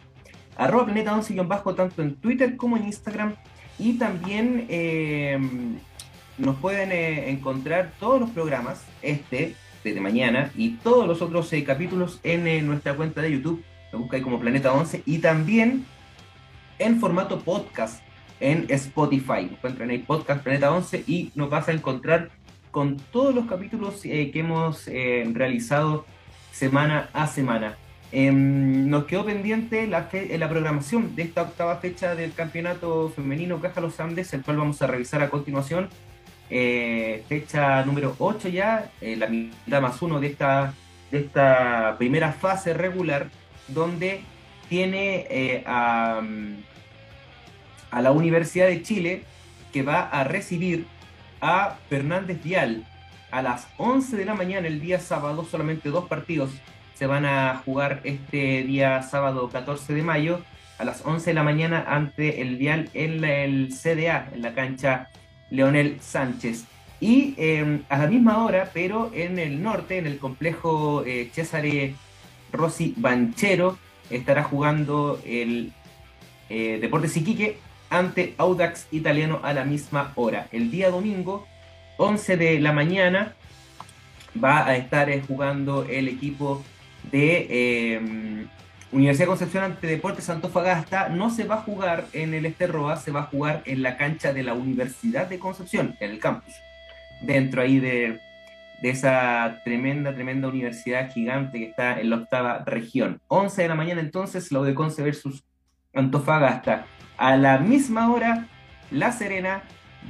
arroba planeta 11 bajo tanto en Twitter como en Instagram. Y también eh, nos pueden eh, encontrar todos los programas, este, desde mañana, y todos los otros eh, capítulos en nuestra cuenta de YouTube. Lo busca ahí como Planeta 11. Y también en formato podcast en Spotify. Encuentran ahí podcast Planeta 11 y nos vas a encontrar con todos los capítulos que hemos realizado semana a semana. Em, nos quedó pendiente la, la programación de esta octava fecha del campeonato femenino Caja Los Andes, el cual vamos a revisar a continuación. Eh, fecha número 8 ya, eh, la mitad más uno de esta, de esta primera fase regular, donde tiene eh, a, a la Universidad de Chile que va a recibir a Fernández Vial a las 11 de la mañana el día sábado, solamente dos partidos se van a jugar este día sábado 14 de mayo a las 11 de la mañana ante el Vial en el CDA, en la cancha Leonel Sánchez. Y em, a la misma hora, pero en el norte, en el complejo eh, Cesare Rossi Banchero, estará jugando el eh, Deportes Iquique ante Audax Italiano a la misma hora. El día domingo, 11 de la mañana, va a estar eh, jugando el equipo de eh, Universidad de Concepción ante Deportes Antofagasta no se va a jugar en el Esterroa, se va a jugar en la cancha de la Universidad de Concepción, en el campus, dentro ahí de, esa tremenda, tremenda universidad gigante que está en la octava región. 11 de la mañana entonces, la de Conce versus Antofagasta. A la misma hora, La Serena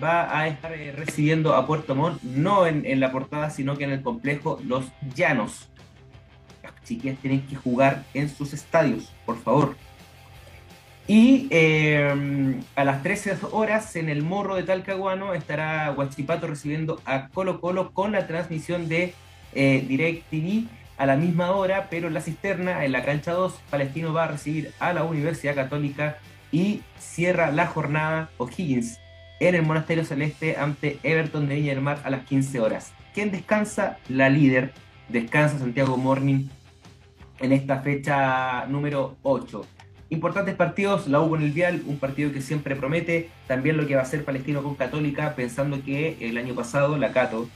va a estar eh, recibiendo a Puerto Montt, no en, en la portada, sino que en el complejo Los Llanos chiquillas tienen que jugar en sus estadios, por favor. Y eh, a las 13 horas en el Morro de Talcahuano estará Huachipato recibiendo a Colo Colo con la transmisión de eh, DirecTV a la misma hora, pero en la cisterna, en la cancha 2, Palestino va a recibir a la Universidad Católica y cierra la jornada O'Higgins en el Monasterio Celeste ante Everton de Viña del Mar a las 15 horas. ¿Quién descansa? La líder. Descansa Santiago Morning en esta fecha número 8. Importantes partidos, la U con el Vial, un partido que siempre promete, también lo que va a hacer Palestino con Católica, pensando que el año pasado la Cato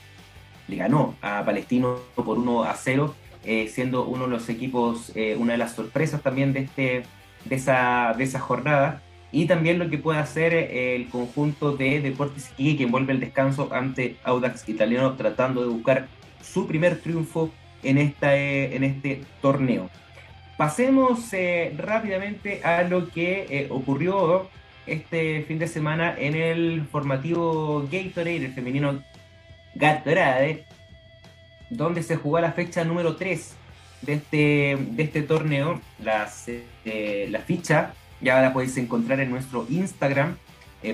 le ganó a Palestino por 1 a 0, eh, siendo uno de los equipos, eh, una de las sorpresas también de, este, de, esa, de esa jornada. Y también lo que puede hacer eh, el conjunto de Deportes Iquique, que envuelve el descanso ante Audax Italiano, tratando de buscar su primer triunfo en, esta, eh, en este torneo. Pasemos eh, rápidamente a lo que eh, ocurrió este fin de semana en el formativo Gatorade, el femenino Gatorade, donde se jugó la fecha número 3 de este, de este torneo. Las, la ficha ya la podéis encontrar en nuestro Instagram,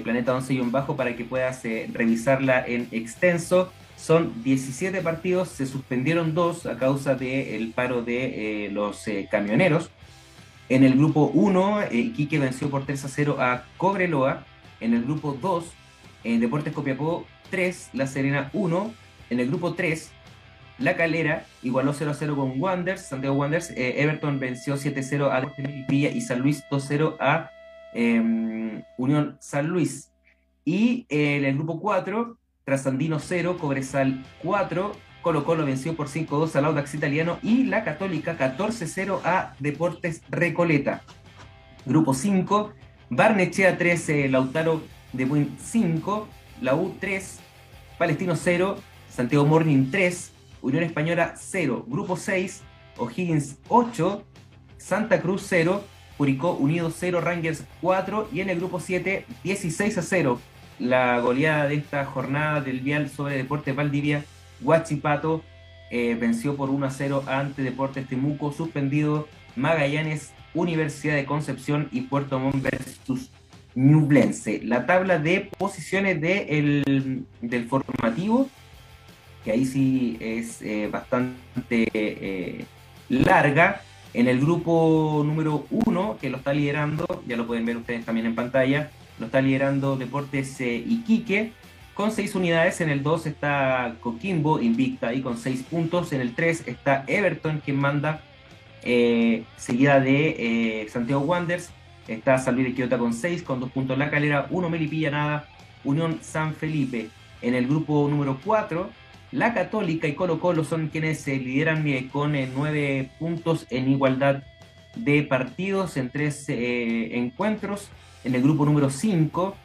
Planeta 11 bajo, para que puedas revisarla en extenso. Son 17 partidos, se suspendieron dos a causa del paro de eh, los eh, camioneros. En el grupo 1, eh, Iquique venció por 3 a 0 a Cobreloa. En el grupo 2, Deportes Copiapó 3, La Serena 1. En el grupo 3, La Calera igualó 0 a 0 con Wanderers, Santiago Wanderers. Eh, Everton venció 7-0 a Melipilla y San Luis 2-0 a em, Unión San Luis. Y en el grupo 4, Trasandino 0, Cobresal 4, Colo Colo venció por 5-2 al Audax Italiano y la Católica 14-0 a Deportes Recoleta. Grupo 5, Barnechea 13, Lautaro de Buin 5, la U 3, Palestino 0, Santiago Morning 3, Unión Española 0, Grupo 6, O'Higgins 8, Santa Cruz 0, Curicó Unido 0, Rangers 4 y en el grupo 7, 16 a 0. La goleada de esta jornada del Vial sobre Deportes Valdivia, Huachipato eh, venció por 1 a 0 ante Deportes Temuco, suspendido Magallanes Universidad de Concepción y Puerto Montt versus Ñublense. La tabla de posiciones de del formativo, que ahí sí es eh, bastante eh, larga. En el grupo número uno, que lo está liderando, ya lo pueden ver ustedes también en pantalla, lo está liderando Deportes eh, Iquique con seis unidades. En el 2 está Coquimbo, invicta ahí con seis puntos. En el 3 está Everton, quien manda eh, seguida de eh, Santiago Wanderers. Está San Luis de Quillota con 6, con 2 puntos la calera, 1 Melipilla nada, Unión San Felipe. En el grupo número 4, la Católica y Colo Colo son quienes se lideran eh, con 9 puntos en igualdad de partidos en 3 encuentros. En el grupo número 5,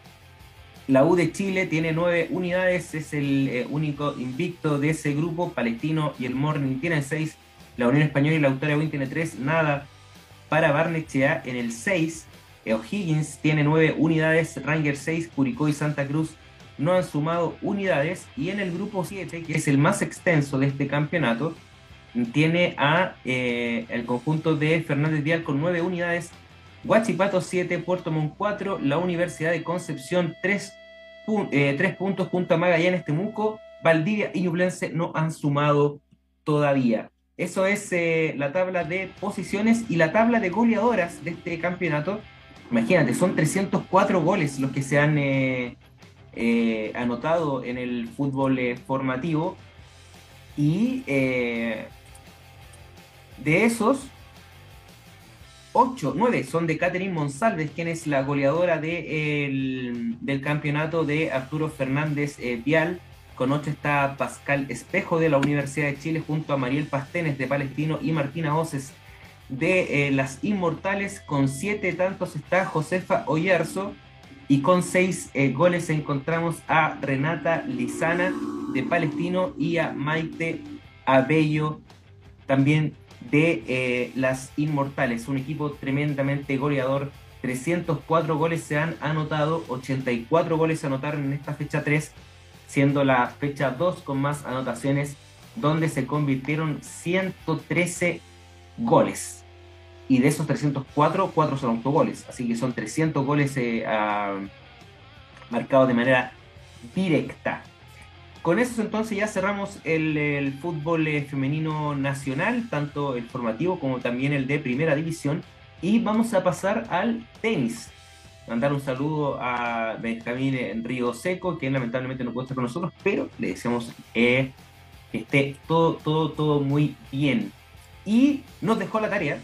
la U de Chile tiene 9 unidades, es el único invicto de ese grupo. Palestino y el Morning tienen 6 la Unión Española y la Autoria Win tiene 3, nada para Barnechea. En el 6, O'Higgins tiene 9 unidades, Ranger 6, Curicó y Santa Cruz no han sumado unidades. Y en el grupo 7, que es el más extenso de este campeonato, tiene a eh, el conjunto de Fernández Vial con 9 unidades, Huachipato 7, Puerto Montt 4, la Universidad de Concepción 3, eh, puntos junto a Magallanes, Temuco, Valdivia y Ñublense no han sumado todavía. Eso es eh, la tabla de posiciones y la tabla de goleadoras de este campeonato. Imagínate, son 304 goles los que se han eh, eh, anotado en el fútbol formativo. Y de esos, 8, 9 son de Catherine Monsalves, quien es la goleadora del campeonato de Arturo Fernández Vial con 8 está Pascal Espejo de la Universidad de Chile junto a Mariel Pastenes de Palestino y Martina Oces de eh, Las Inmortales. Con 7 tantos está Josefa Oyarzo y con 6 eh, goles encontramos a Renata Lizana de Palestino y a Maite Abello también de eh, Las Inmortales. Un equipo tremendamente goleador. 304 goles se han anotado, 84 goles se anotaron en esta fecha 3 siendo la fecha 2 con más anotaciones, donde se convirtieron 113 goles. Y de esos 304, 4 son autogoles. Así que son 300 goles eh, marcados de manera directa. Con eso entonces ya cerramos el, fútbol eh, femenino nacional, tanto el formativo como también el de primera división. Y vamos a pasar al tenis mandar un saludo a Benjamín Río Seco, que lamentablemente no puede estar con nosotros, pero le deseamos eh, que esté todo, todo, todo muy bien. Y nos dejó la tarea,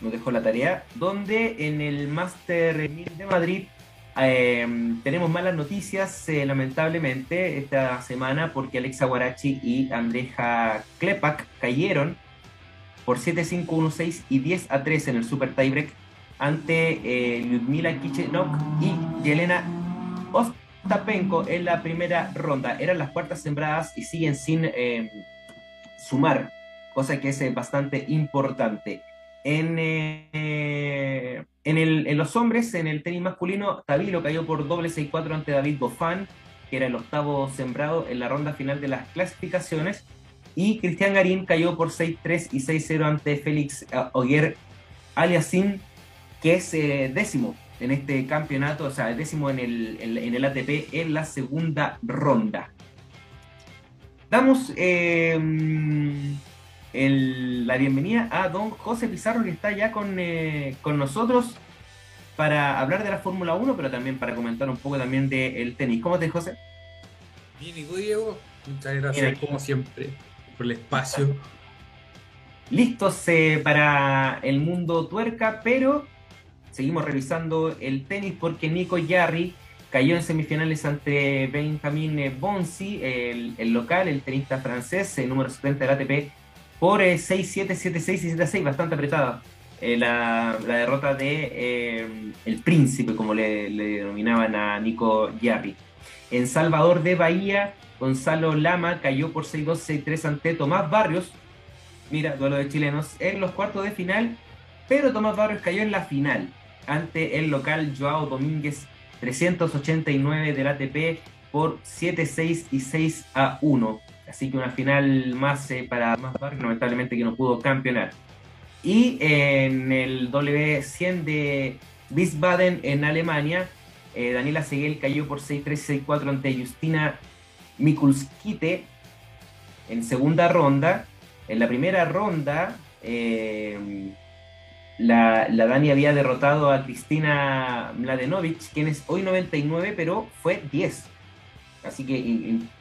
nos dejó la tarea, donde en el Master de Madrid em, tenemos malas noticias, eh, lamentablemente, esta semana, porque Alexa Guarachi y Andreja Klepak cayeron por 7-5, 1-6 y 10 a 3 en el Super Tiebreak ante eh, Lyudmila Kichenok y Yelena Ostapenko en la primera ronda. Eran las cuartas sembradas y siguen sin eh, sumar, cosa que es eh, bastante importante. En, en, en, los hombres, en el tenis masculino, Tabilo cayó por doble 6-4 ante David Bofán, que era el octavo sembrado en la ronda final de las clasificaciones. Y Cristian Garín cayó por 6-3 y 6-0 ante Félix Oguer Aliasim, que es eh, décimo en este campeonato, o sea, décimo en el, en, el ATP en la segunda ronda. Damos la bienvenida a don José Pizarro, que está ya con, eh, con nosotros para hablar de la Fórmula 1, pero también para comentar un poco también del tenis. ¿Cómo te José? Bien, y Diego, muchas gracias como siempre por el espacio. Listos eh, para el mundo tuerca, pero seguimos revisando el tenis porque Nico Yarri cayó en semifinales ante Benjamin Bonsi, el, local, el tenista francés, el número 70 del ATP, por 6-7, 7-6 y 7-6, bastante apretada. Eh, la, derrota de eh, el príncipe, como le, denominaban a Nico Yarri. En Salvador de Bahía, Gonzalo Lama cayó por 6-2, 6-3 ante Tomás Barrios. Mira, duelo de chilenos en los cuartos de final, pero Tomás Barrios cayó en la final ante el local Joao Domínguez 389 del ATP por 7-6 y 6 1. Así que una final más eh, para más lamentablemente que no pudo campeonar. Y en el W100 de Wiesbaden en Alemania, eh, Daniela Seguel cayó por 6-3 6-4 ante Justina Mikulskite en segunda ronda. En la primera ronda, eh, la, Dani había derrotado a Cristina Mladenovic, quien es hoy 99, pero fue 10. Así que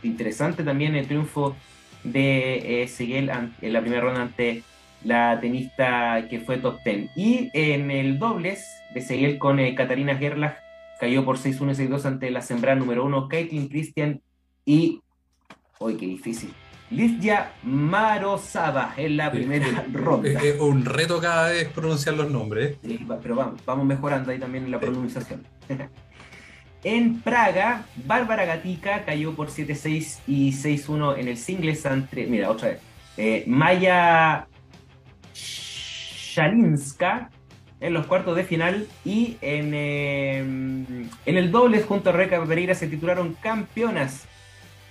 interesante también el triunfo de eh, Seguel en la primera ronda ante la tenista que fue top 10. Y en el dobles de Seguel con eh, Katarina Gerlach cayó por 6-1 6-2 ante la sembrada número 1 Caitlin Christian y hoy qué difícil. Lidia Marosaba en la primera ronda. Es un reto cada vez pronunciar los nombres. Sí, pero vamos, vamos mejorando ahí también en la pronunciación. en Praga, Bárbara Gatica cayó por 7-6 y 6-1 en el singles ante, mira, otra vez, eh, Maya Shalinska en los cuartos de final y en, em, en el dobles junto a Reca Pereira se titularon campeonas.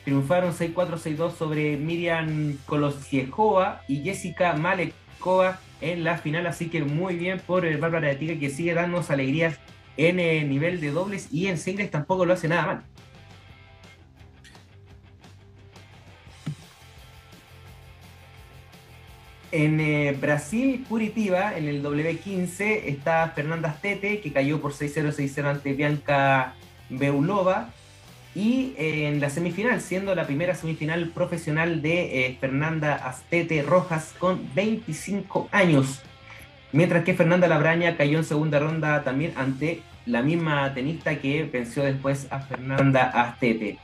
Triunfaron 6-4, 6-2 sobre Miriam Kolosiejova y Jessica Malekova en la final, así que muy bien por el Bárbara de Tiga que sigue dándonos alegrías en el nivel de dobles y en singles tampoco lo hace nada mal. En eh, Brasil, Curitiba, en el W15, está Fernanda Astete, que cayó por 6-0, 6-0 ante Bianca Beulova. Y eh, en la semifinal, siendo la primera semifinal profesional de eh, Fernanda Astete Rojas con 25 años. Mientras que Fernanda Labraña cayó en segunda ronda también ante la misma tenista que venció después a Fernanda Astete.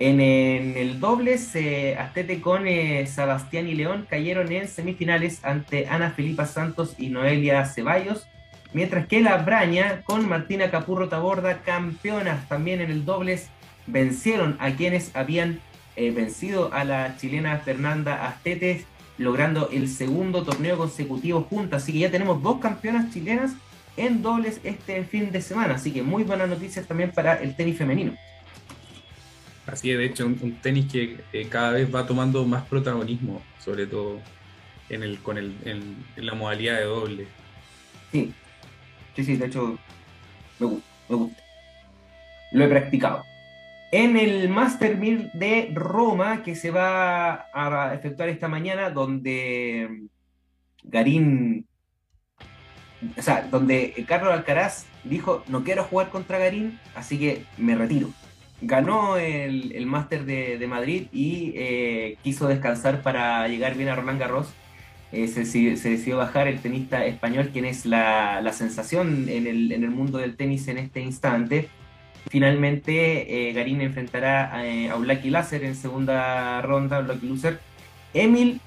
En, el dobles, Astete con eh, Sebastián y León cayeron en semifinales ante Ana Filipa Santos y Noelia Ceballos, mientras que la Braña con Martina Capurro Taborda, campeonas también en el dobles, vencieron a quienes habían eh, vencido a la chilena Fernanda Astete, logrando el segundo torneo consecutivo juntas. Así que ya tenemos dos campeonas chilenas en dobles este fin de semana. Así que muy buenas noticias también para el tenis femenino. Así es, de hecho, un, tenis que eh, cada vez va tomando más protagonismo, sobre todo en, el, con el, en, la modalidad de doble. Sí, sí, sí, de hecho, me gusta, me gusta. Lo he practicado. En el Master 1000 de Roma, que se va a efectuar esta mañana, donde Garín, o sea, donde Carlos Alcaraz dijo, no quiero jugar contra Garín, así que me retiro ganó el, Máster de, Madrid y eh, quiso descansar para llegar bien a Roland Garros. Eh, se, decidió bajar el tenista español, quien es la, sensación en el, mundo del tenis en este instante. Finalmente, eh, Garín enfrentará a, Ulaki Láser en segunda ronda, Ulaki Loser. Emil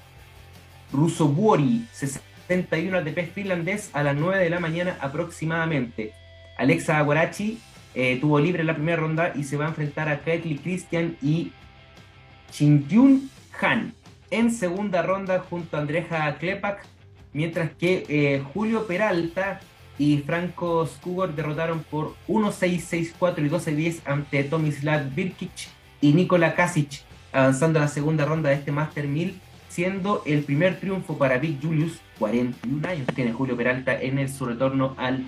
Rusobuori, 61 ATP finlandés, a las 9 de la mañana aproximadamente. Alexa Aguarachi, eh, tuvo libre la primera ronda y se va a enfrentar a Kathleen Christian y Jun Han en segunda ronda junto a Andreja Klepak, mientras que eh, Julio Peralta y Franco Skugor derrotaron por 1-6, 6-4 y 12-10 ante Tomislav Birkic y Nikola Kasic, avanzando a la segunda ronda de este Master 1000, siendo el primer triunfo para Big Julius, 41 años tiene Julio Peralta en el su retorno al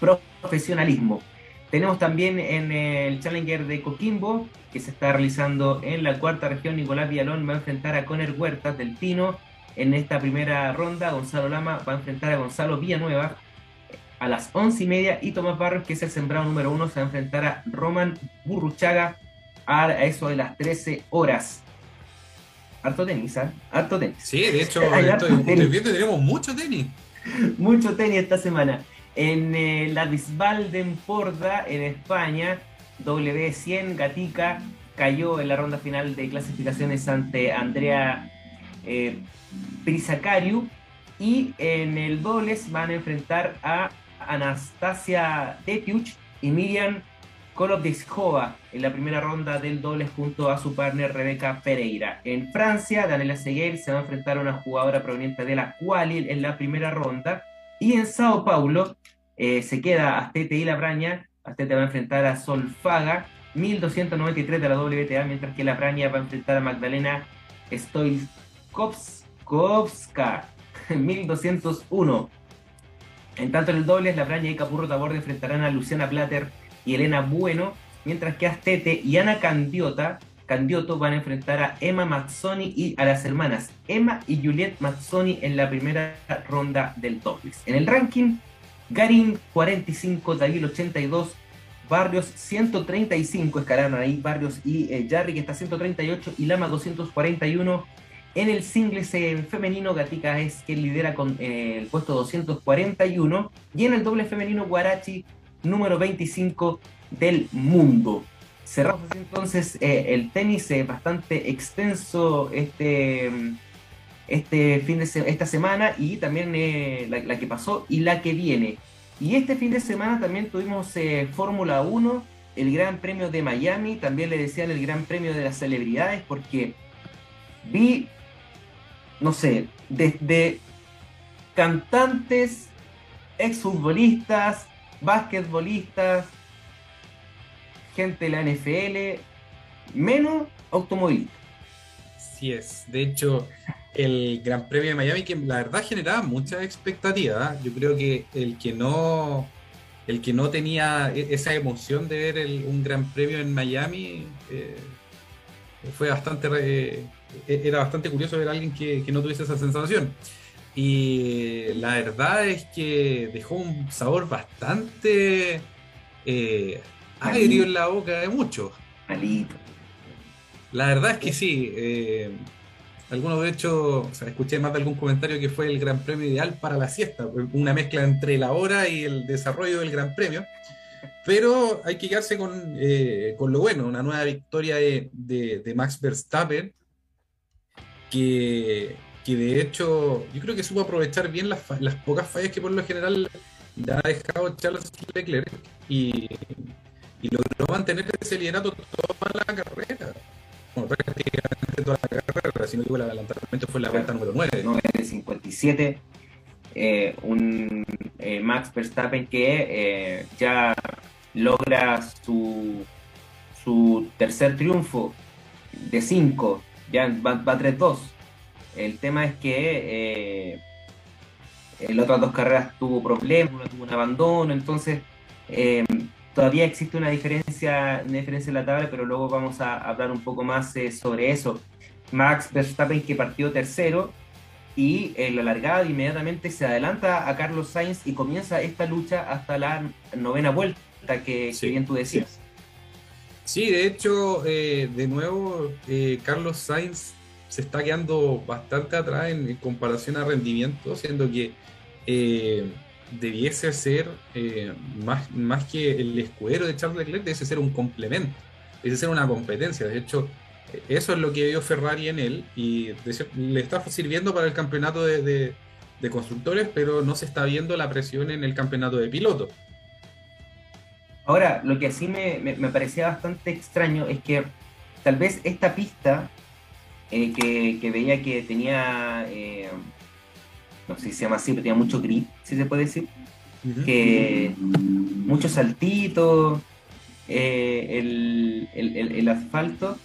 profesionalismo. Tenemos también en el Challenger de Coquimbo, que se está realizando en la cuarta región, Nicolás Villalón va a enfrentar a Conner Huertas del Pino. En esta primera ronda, Gonzalo Lama va a enfrentar a Gonzalo Villanueva a las once y media y Tomás Barros, que es el sembrado número uno, se va a enfrentar a Roman Burruchaga a eso de las 13 horas. Harto tenis, ¿ah? Harto tenis. Sí, de hecho, estoy, viendo tenemos mucho tenis. mucho tenis esta semana. En eh, la Bisbal de Emporda, en España, W100 Gatica cayó en la ronda final de clasificaciones ante Andrea eh, Prisacariu y en el dobles van a enfrentar a Anastasia Tepiuch y Miriam Kolovdiskova en la primera ronda del dobles junto a su partner Rebeca Pereira. En Francia, Daniela Seguel se va a enfrentar a una jugadora proveniente de la Quali en la primera ronda. Y en Sao Paulo eh, se queda Astete y La Braña. Astete va a enfrentar a Solfaga, 1293 de la WTA, mientras que La Braña va a enfrentar a Magdalena Stoikovska, 1201. En tanto en el dobles, La Braña y Capurro Taborde enfrentarán a Luciana Plater y Elena Bueno, mientras que Astete y Ana Candiota, Candioto van a enfrentar a Emma Mazzoni y a las hermanas Emma y Juliette Mazzoni en la primera ronda del dobles. En el ranking, Garín 45, David 82, Barrios 135, escalaron ahí Barrios y eh, Jarry que está 138 y Lama 241. En el singles femenino, Gatica es quien lidera con eh, el puesto 241. Y en el doble femenino, Guarachi número 25 del mundo. Cerramos entonces eh, el tenis bastante extenso este, este fin de esta semana y también eh, la, que pasó y la que viene. Y este fin de semana también tuvimos Fórmula 1, el Gran Premio de Miami, también le decían el Gran Premio de las Celebridades porque vi, no sé, desde cantantes, exfutbolistas, basquetbolistas, gente de la NFL, menos automovilistas. Sí es. De hecho, el Gran Premio de Miami, que la verdad generaba mucha expectativa. ¿ah? Yo creo que el que no el que no tenía e-, esa emoción de ver un Gran Premio en Miami eh, fue bastante eh, era bastante curioso ver a alguien que, que no tuviese esa sensación. Y la verdad es que dejó un sabor bastante eh, agrio en la boca de muchos. Malito. La verdad es que sí. Eh, algunos, de hecho, escuché más de algún comentario que fue el Gran Premio ideal para la siesta, una mezcla entre la hora y el desarrollo del Gran Premio. Pero hay que quedarse con, eh, con lo bueno, una nueva victoria de, de Max Verstappen, que que de hecho yo creo que supo aprovechar bien las, las pocas fallas que por lo general le ha dejado Charles Leclerc y, y logró mantener ese liderato toda la carrera. Bueno, prácticamente toda la carrera, si no digo el adelantamiento fue la vuelta número 9. 9 de 57. Eh, un eh, Max Verstappen que eh, ya logra su, su tercer triunfo de 5, ya va, va 3-2 el tema es que eh, en otras dos carreras tuvo problemas, una tuvo un abandono, entonces eh, todavía existe una diferencia, una diferencia en la tabla, pero luego vamos a hablar un poco más eh, sobre eso. Max Verstappen que partió tercero y en la largada inmediatamente se adelanta a Carlos Sainz y comienza esta lucha hasta la novena vuelta que, bien tú decías. Sí, de hecho, de nuevo, Carlos Sainz se está quedando bastante atrás en, comparación a rendimiento, siendo que eh, debiese ser eh, más, más que el escudero de Charles Leclerc, debiese ser un complemento, debiese ser una competencia. De hecho, eso es lo que vio Ferrari en él y le está sirviendo para el campeonato de, constructores, pero no se está viendo la presión en el campeonato de pilotos. Ahora, lo que así me, me parecía bastante extraño es que tal vez esta pista eh, que, veía que tenía, eh, no sé si se llama así, pero tenía mucho grip, si se puede decir, que mucho saltito, eh, el, asfalto,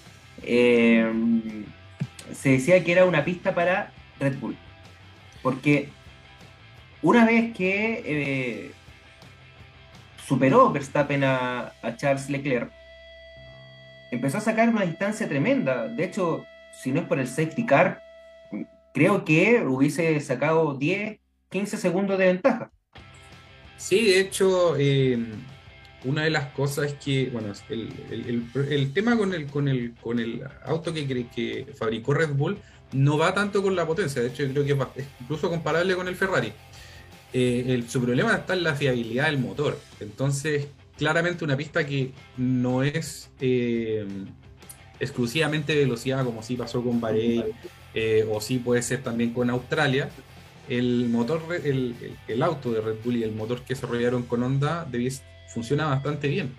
se decía que era una pista para Red Bull, porque una vez que superó Verstappen a, Charles Leclerc, empezó a sacar una distancia tremenda. De hecho, si no es por el safety car, creo que hubiese sacado 10, 15 segundos de ventaja. Sí, de hecho, em, una de las cosas es que, bueno, el, el, tema con el, con el, con el auto que, que fabricó Red Bull no va tanto con la potencia, de hecho creo que es, incluso comparable con el Ferrari. Eh, su problema está en la fiabilidad del motor. Entonces, claramente una pista que no es eh, exclusivamente velocidad, como sí pasó con Bahrein, eh, o sí puede ser también con Australia. El motor, el, auto de Red Bull y el motor que desarrollaron con Honda funciona bastante bien.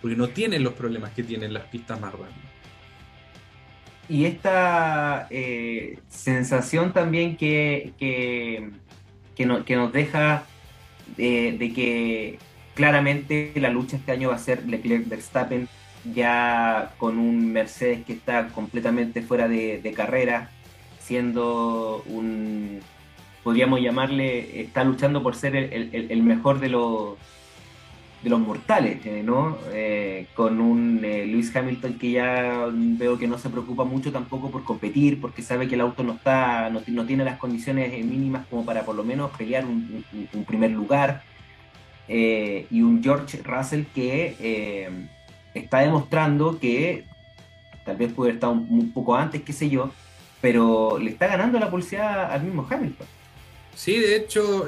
Porque no tienen los problemas que tienen las pistas más rápidas. Y esta sensación también que, que, nos deja de, de, que claramente la lucha este año va a ser Leclerc-Verstappen, ya con un Mercedes que está completamente fuera de, carrera, siendo un, podríamos llamarle, está luchando por ser el, el mejor de los de los mortales, eh, ¿no? Eh, con un eh, Lewis Hamilton que ya veo que no se preocupa mucho tampoco por competir, porque sabe que el auto no está, no, tiene las condiciones mínimas como para por lo menos pelear un, primer lugar. y un George Russell que está demostrando que tal vez puede estar un, un, poco antes, qué sé yo, pero le está ganando la pulsada al mismo Hamilton. Sí, de hecho,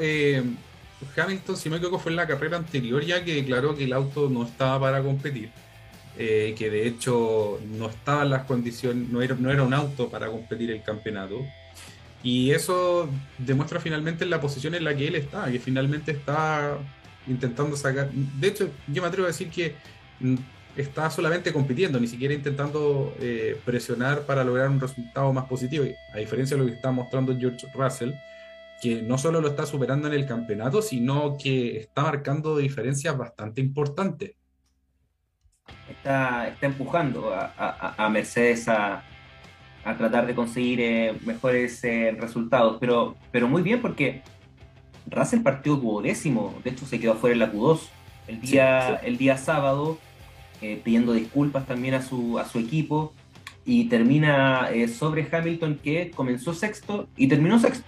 Hamilton, si me equivoco, fue en la carrera anterior ya que declaró que el auto no estaba para competir. Eh, que de hecho no estaba en las condiciones, no era, no era un auto para competir el campeonato. Y eso demuestra finalmente la posición en la que él está, que finalmente está intentando sacar. De hecho, yo me atrevo a decir que mm, está solamente compitiendo, ni siquiera intentando eh, presionar para lograr un resultado más positivo. A diferencia de lo que está mostrando George Russell, que no solo lo está superando en el campeonato, sino que está marcando diferencias bastante importantes. Está, está empujando a, Mercedes a, tratar de conseguir eh, mejores eh, resultados, pero, pero muy bien porque Russell partió duodécimo, de hecho se quedó fuera en la Q2 el día, El día sábado, eh, pidiendo disculpas también a su, a su equipo. Y termina sobre Hamilton que comenzó sexto y terminó sexto.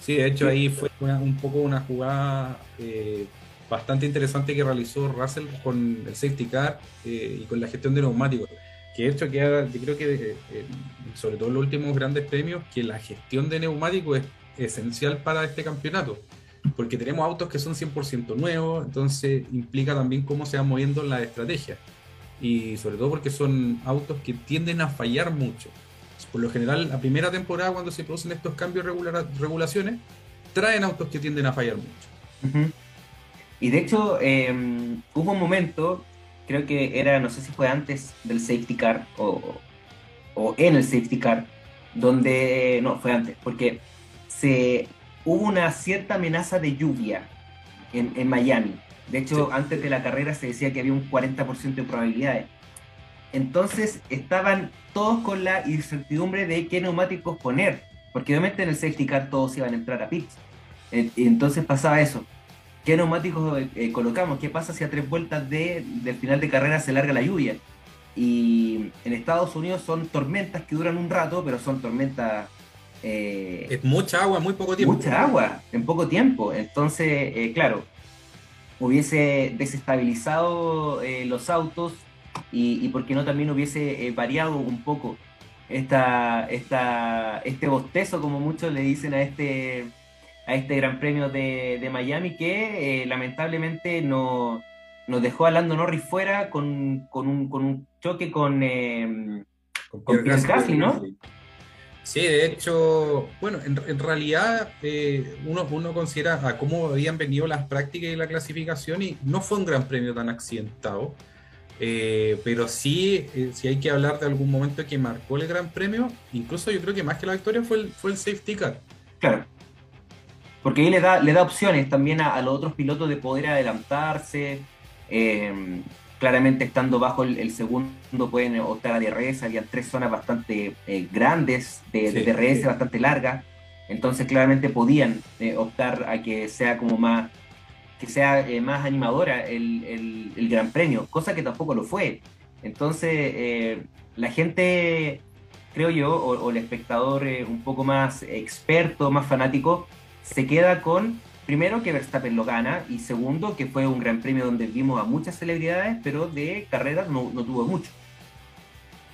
Sí, de hecho ahí fue un poco una jugada eh, bastante interesante que realizó Russell con el safety car eh, y con la gestión de neumáticos. Que de hecho que yo creo que eh, sobre todo en los últimos grandes premios que la gestión de neumáticos es esencial para este campeonato. Porque tenemos autos que son 100% nuevos, entonces implica también cómo se va moviendo la estrategia. Y sobre todo porque son autos que tienden a fallar mucho por lo general, la primera temporada, cuando se producen estos cambios regular, regulaciones, traen autos que tienden a fallar mucho. Y de hecho, em, hubo un momento, creo que era, no sé si fue antes del safety car o, o en el safety car, donde, no, fue antes, porque se, hubo una cierta amenaza de lluvia en, en Miami. De hecho, antes de la carrera se decía que había un 40% de probabilidades. Entonces estaban todos con la incertidumbre de qué neumáticos poner, porque obviamente en el safety car todos iban a entrar a pits. Eh, entonces pasaba eso. ¿Qué neumáticos eh, colocamos? ¿Qué pasa si a tres vueltas de, del final de carrera se larga la lluvia? Y en Estados Unidos son tormentas que duran un rato, pero son tormentas... Eh, es mucha agua, muy poco tiempo. Mucha agua, en poco tiempo. Entonces, claro, hubiese desestabilizado los autos, y, y por qué no también hubiese eh, variado un poco esta, esta, este bostezo, como muchos le dicen a este, a este Gran Premio de, de Miami, que eh, lamentablemente no, nos dejó a Lando Norris fuera con, con, un, con un choque con, eh, con, ¿no? Sí, de hecho, bueno, en, en realidad uno, uno considera a cómo habían venido las prácticas y la clasificación y no fue un gran premio tan accidentado. Eh, pero sí, eh, si hay que hablar de algún momento que marcó el Gran Premio, incluso yo creo que más que la victoria fue el, fue el safety car. Claro. Porque ahí le da, le da opciones también a, los otros pilotos de poder adelantarse. Eh, claramente estando bajo el, segundo pueden optar a DRS, había tres zonas bastante grandes de, DRS, bastante largas. Entonces claramente podían optar a que sea como más que sea eh, más animadora el, el, Gran Premio, cosa que tampoco lo fue. Entonces, eh, la gente, creo yo, o, el espectador eh, un poco más experto, más fanático, se queda con primero, que Verstappen lo gana, y segundo, que fue un gran premio donde vimos a muchas celebridades, pero de carreras no, no tuvo mucho.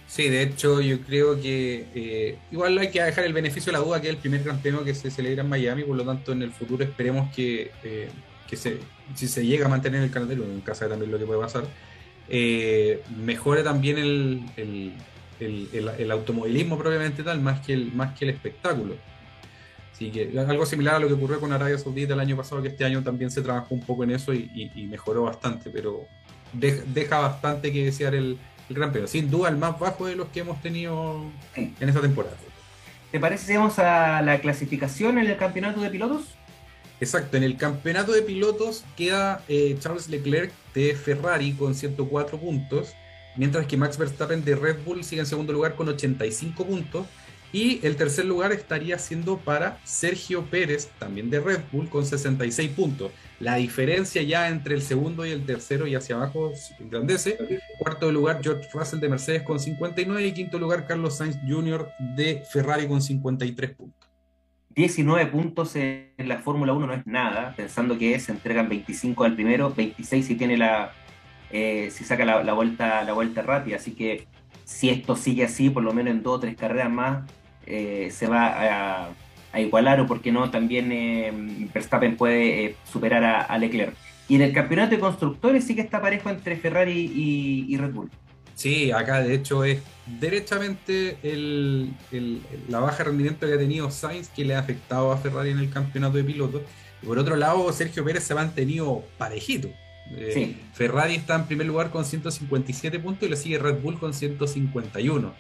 Sí, de hecho yo creo que eh, igual hay que dejar el beneficio de la duda que es el primer gran premio que se celebra en Miami, por lo tanto en el futuro esperemos que, que se, si se llega a mantener el calendario, en casa de también lo que puede pasar, eh, mejore también el, el, el, automovilismo propiamente tal, más que el, más que el espectáculo. Así que algo similar a lo que ocurrió con Arabia Saudita el año pasado, que este año también se trabajó un poco en eso y, mejoró bastante, pero deja, bastante que desear el, el Gran Premio. Sin duda el más bajo de los que hemos tenido en esta temporada. ¿Te parece si vamos a la clasificación en el campeonato de pilotos? Exacto, en el campeonato de pilotos queda eh, Charles Leclerc de Ferrari con 104 puntos, mientras que Max Verstappen de Red Bull sigue en segundo lugar con 85 puntos. Y el tercer lugar estaría siendo para Sergio Pérez, también de Red Bull, con 66 puntos. La diferencia ya entre el segundo y el tercero y hacia abajo engrandece. Cuarto lugar, George Russell de Mercedes con 59 y quinto lugar, Carlos Sainz Jr. de Ferrari con 53 puntos. 19 puntos en la Fórmula 1 no es nada, pensando que se entregan 25 al primero, 26 si tiene la eh, si saca la, vuelta la vuelta rápida, así que si esto sigue así, por lo menos en dos o tres carreras más, eh, se va a, igualar o, por qué no, también eh, Verstappen puede eh, superar a, a, Leclerc. Y en el campeonato de constructores sí que está parejo entre Ferrari y, y Red Bull. Sí, acá de hecho es derechamente el, el, la baja rendimiento que ha tenido Sainz que le ha afectado a Ferrari en el campeonato de pilotos. Y por otro lado, Sergio Pérez se ha mantenido parejito. Eh, sí. Ferrari está en primer lugar con 157 puntos y le sigue Red Bull con 151.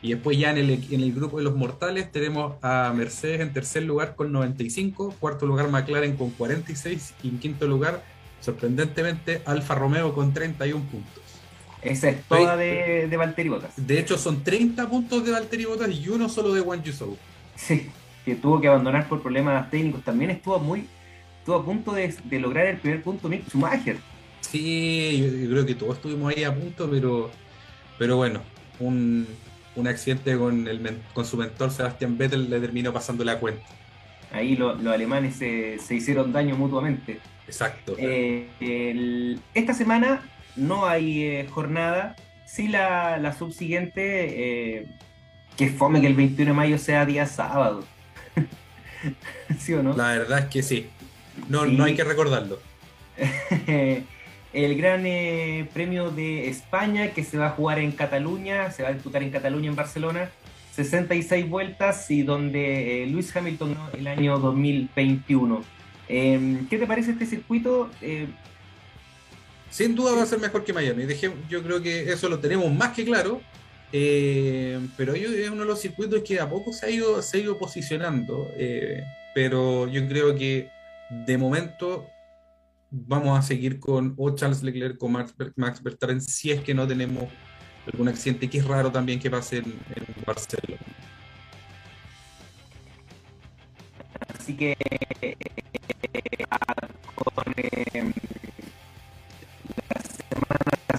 Y después ya en el, en el grupo de los mortales tenemos a Mercedes en tercer lugar con 95, cuarto lugar McLaren con 46 y en quinto lugar, sorprendentemente, Alfa Romeo con 31 puntos. Esa es toda de, de Valtteri Bottas. De hecho, son 30 puntos de Valtteri Bottas y uno solo de Juan Yusou. Sí, que tuvo que abandonar por problemas técnicos. También estuvo muy estuvo a punto de, de lograr el primer punto Mick Schumacher. Sí, yo, creo que todos estuvimos ahí a punto, pero, pero bueno, un, un accidente con, el, con su mentor Sebastián Vettel le terminó pasando la cuenta. Ahí lo, los alemanes se, se, hicieron daño mutuamente. Exacto. Eh, el, esta semana no hay eh, jornada, sí la, la subsiguiente, eh, que fome que el 21 de mayo sea día sábado. ¿Sí o no? La verdad es que sí. No, sí. no hay que recordarlo. el Gran eh, Premio de España que se va a jugar en Cataluña, se va a disputar en Cataluña, en Barcelona, 66 vueltas y donde eh, Luis Hamilton el año 2021. Eh, ¿Qué te parece este circuito? Eh, Sin duda va a ser mejor que Miami. Dejé, yo creo que eso lo tenemos más que claro. Eh, pero es uno de los circuitos que a poco se ha ido, se ha ido posicionando. Eh, pero yo creo que de momento vamos a seguir con o Charles Leclerc o Max, Max Verstappen si es que no tenemos algún accidente que es raro también que pase en, en Barcelona. Así que eh, con eh, la semana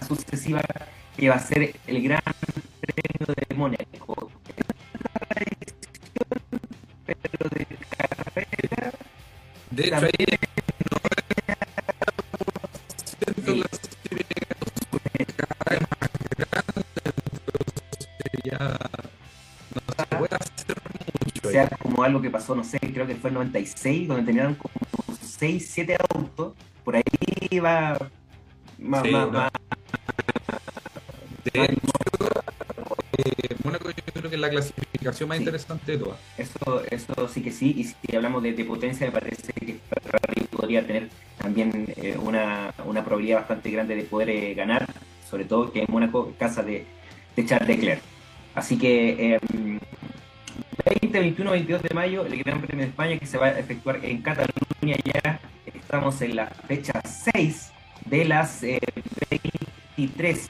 sucesiva que va a ser el gran premio de Mónaco. Pero de carrera. De hecho, ahí como algo que pasó, no sé, creo que fue en 96, donde tenían como 6, 7 autos, por ahí va más... Sí, más, no. más la clasificación más Sí. interesante de todas. Eso, eso sí que sí, y si hablamos de, de potencia, me parece que Ferrari podría tener también eh, una, una probabilidad bastante grande de poder eh, ganar, sobre todo que en Mónaco, casa de, de Charles Leclerc. Así que eh, 20, 21, 22 de mayo, el Gran Premio de España que se va a efectuar en Cataluña ya. Estamos en la fecha 6 de las eh, 23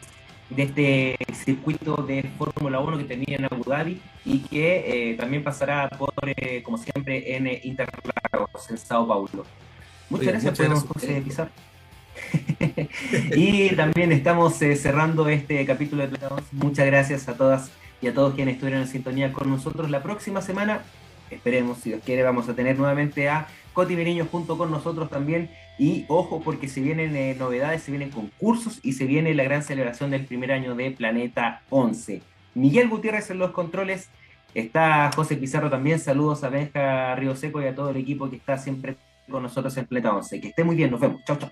de este circuito de Fórmula 1 que tenía en Abu Dhabi y que eh, también pasará por, eh, como siempre, en Interlagos, en Sao Paulo. Muchas Oye, gracias, muchas podemos gracias. José Pizarro. y también estamos eh, cerrando este capítulo de Planeta 11. Muchas gracias a todas y a todos quienes estuvieron en sintonía con nosotros. La próxima semana esperemos, si Dios quiere, vamos a tener nuevamente a Coti Meriño junto con nosotros también. Y ojo, porque se vienen eh, novedades, se vienen concursos y se viene la gran celebración del primer año de Planeta 11. Miguel Gutiérrez en los controles. Está José Pizarro también. Saludos a Benja Río Seco y a todo el equipo que está siempre con nosotros en Planeta 11. Que esté muy bien, nos vemos. Chau. chau.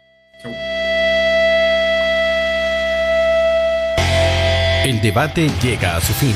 El debate llega a su fin,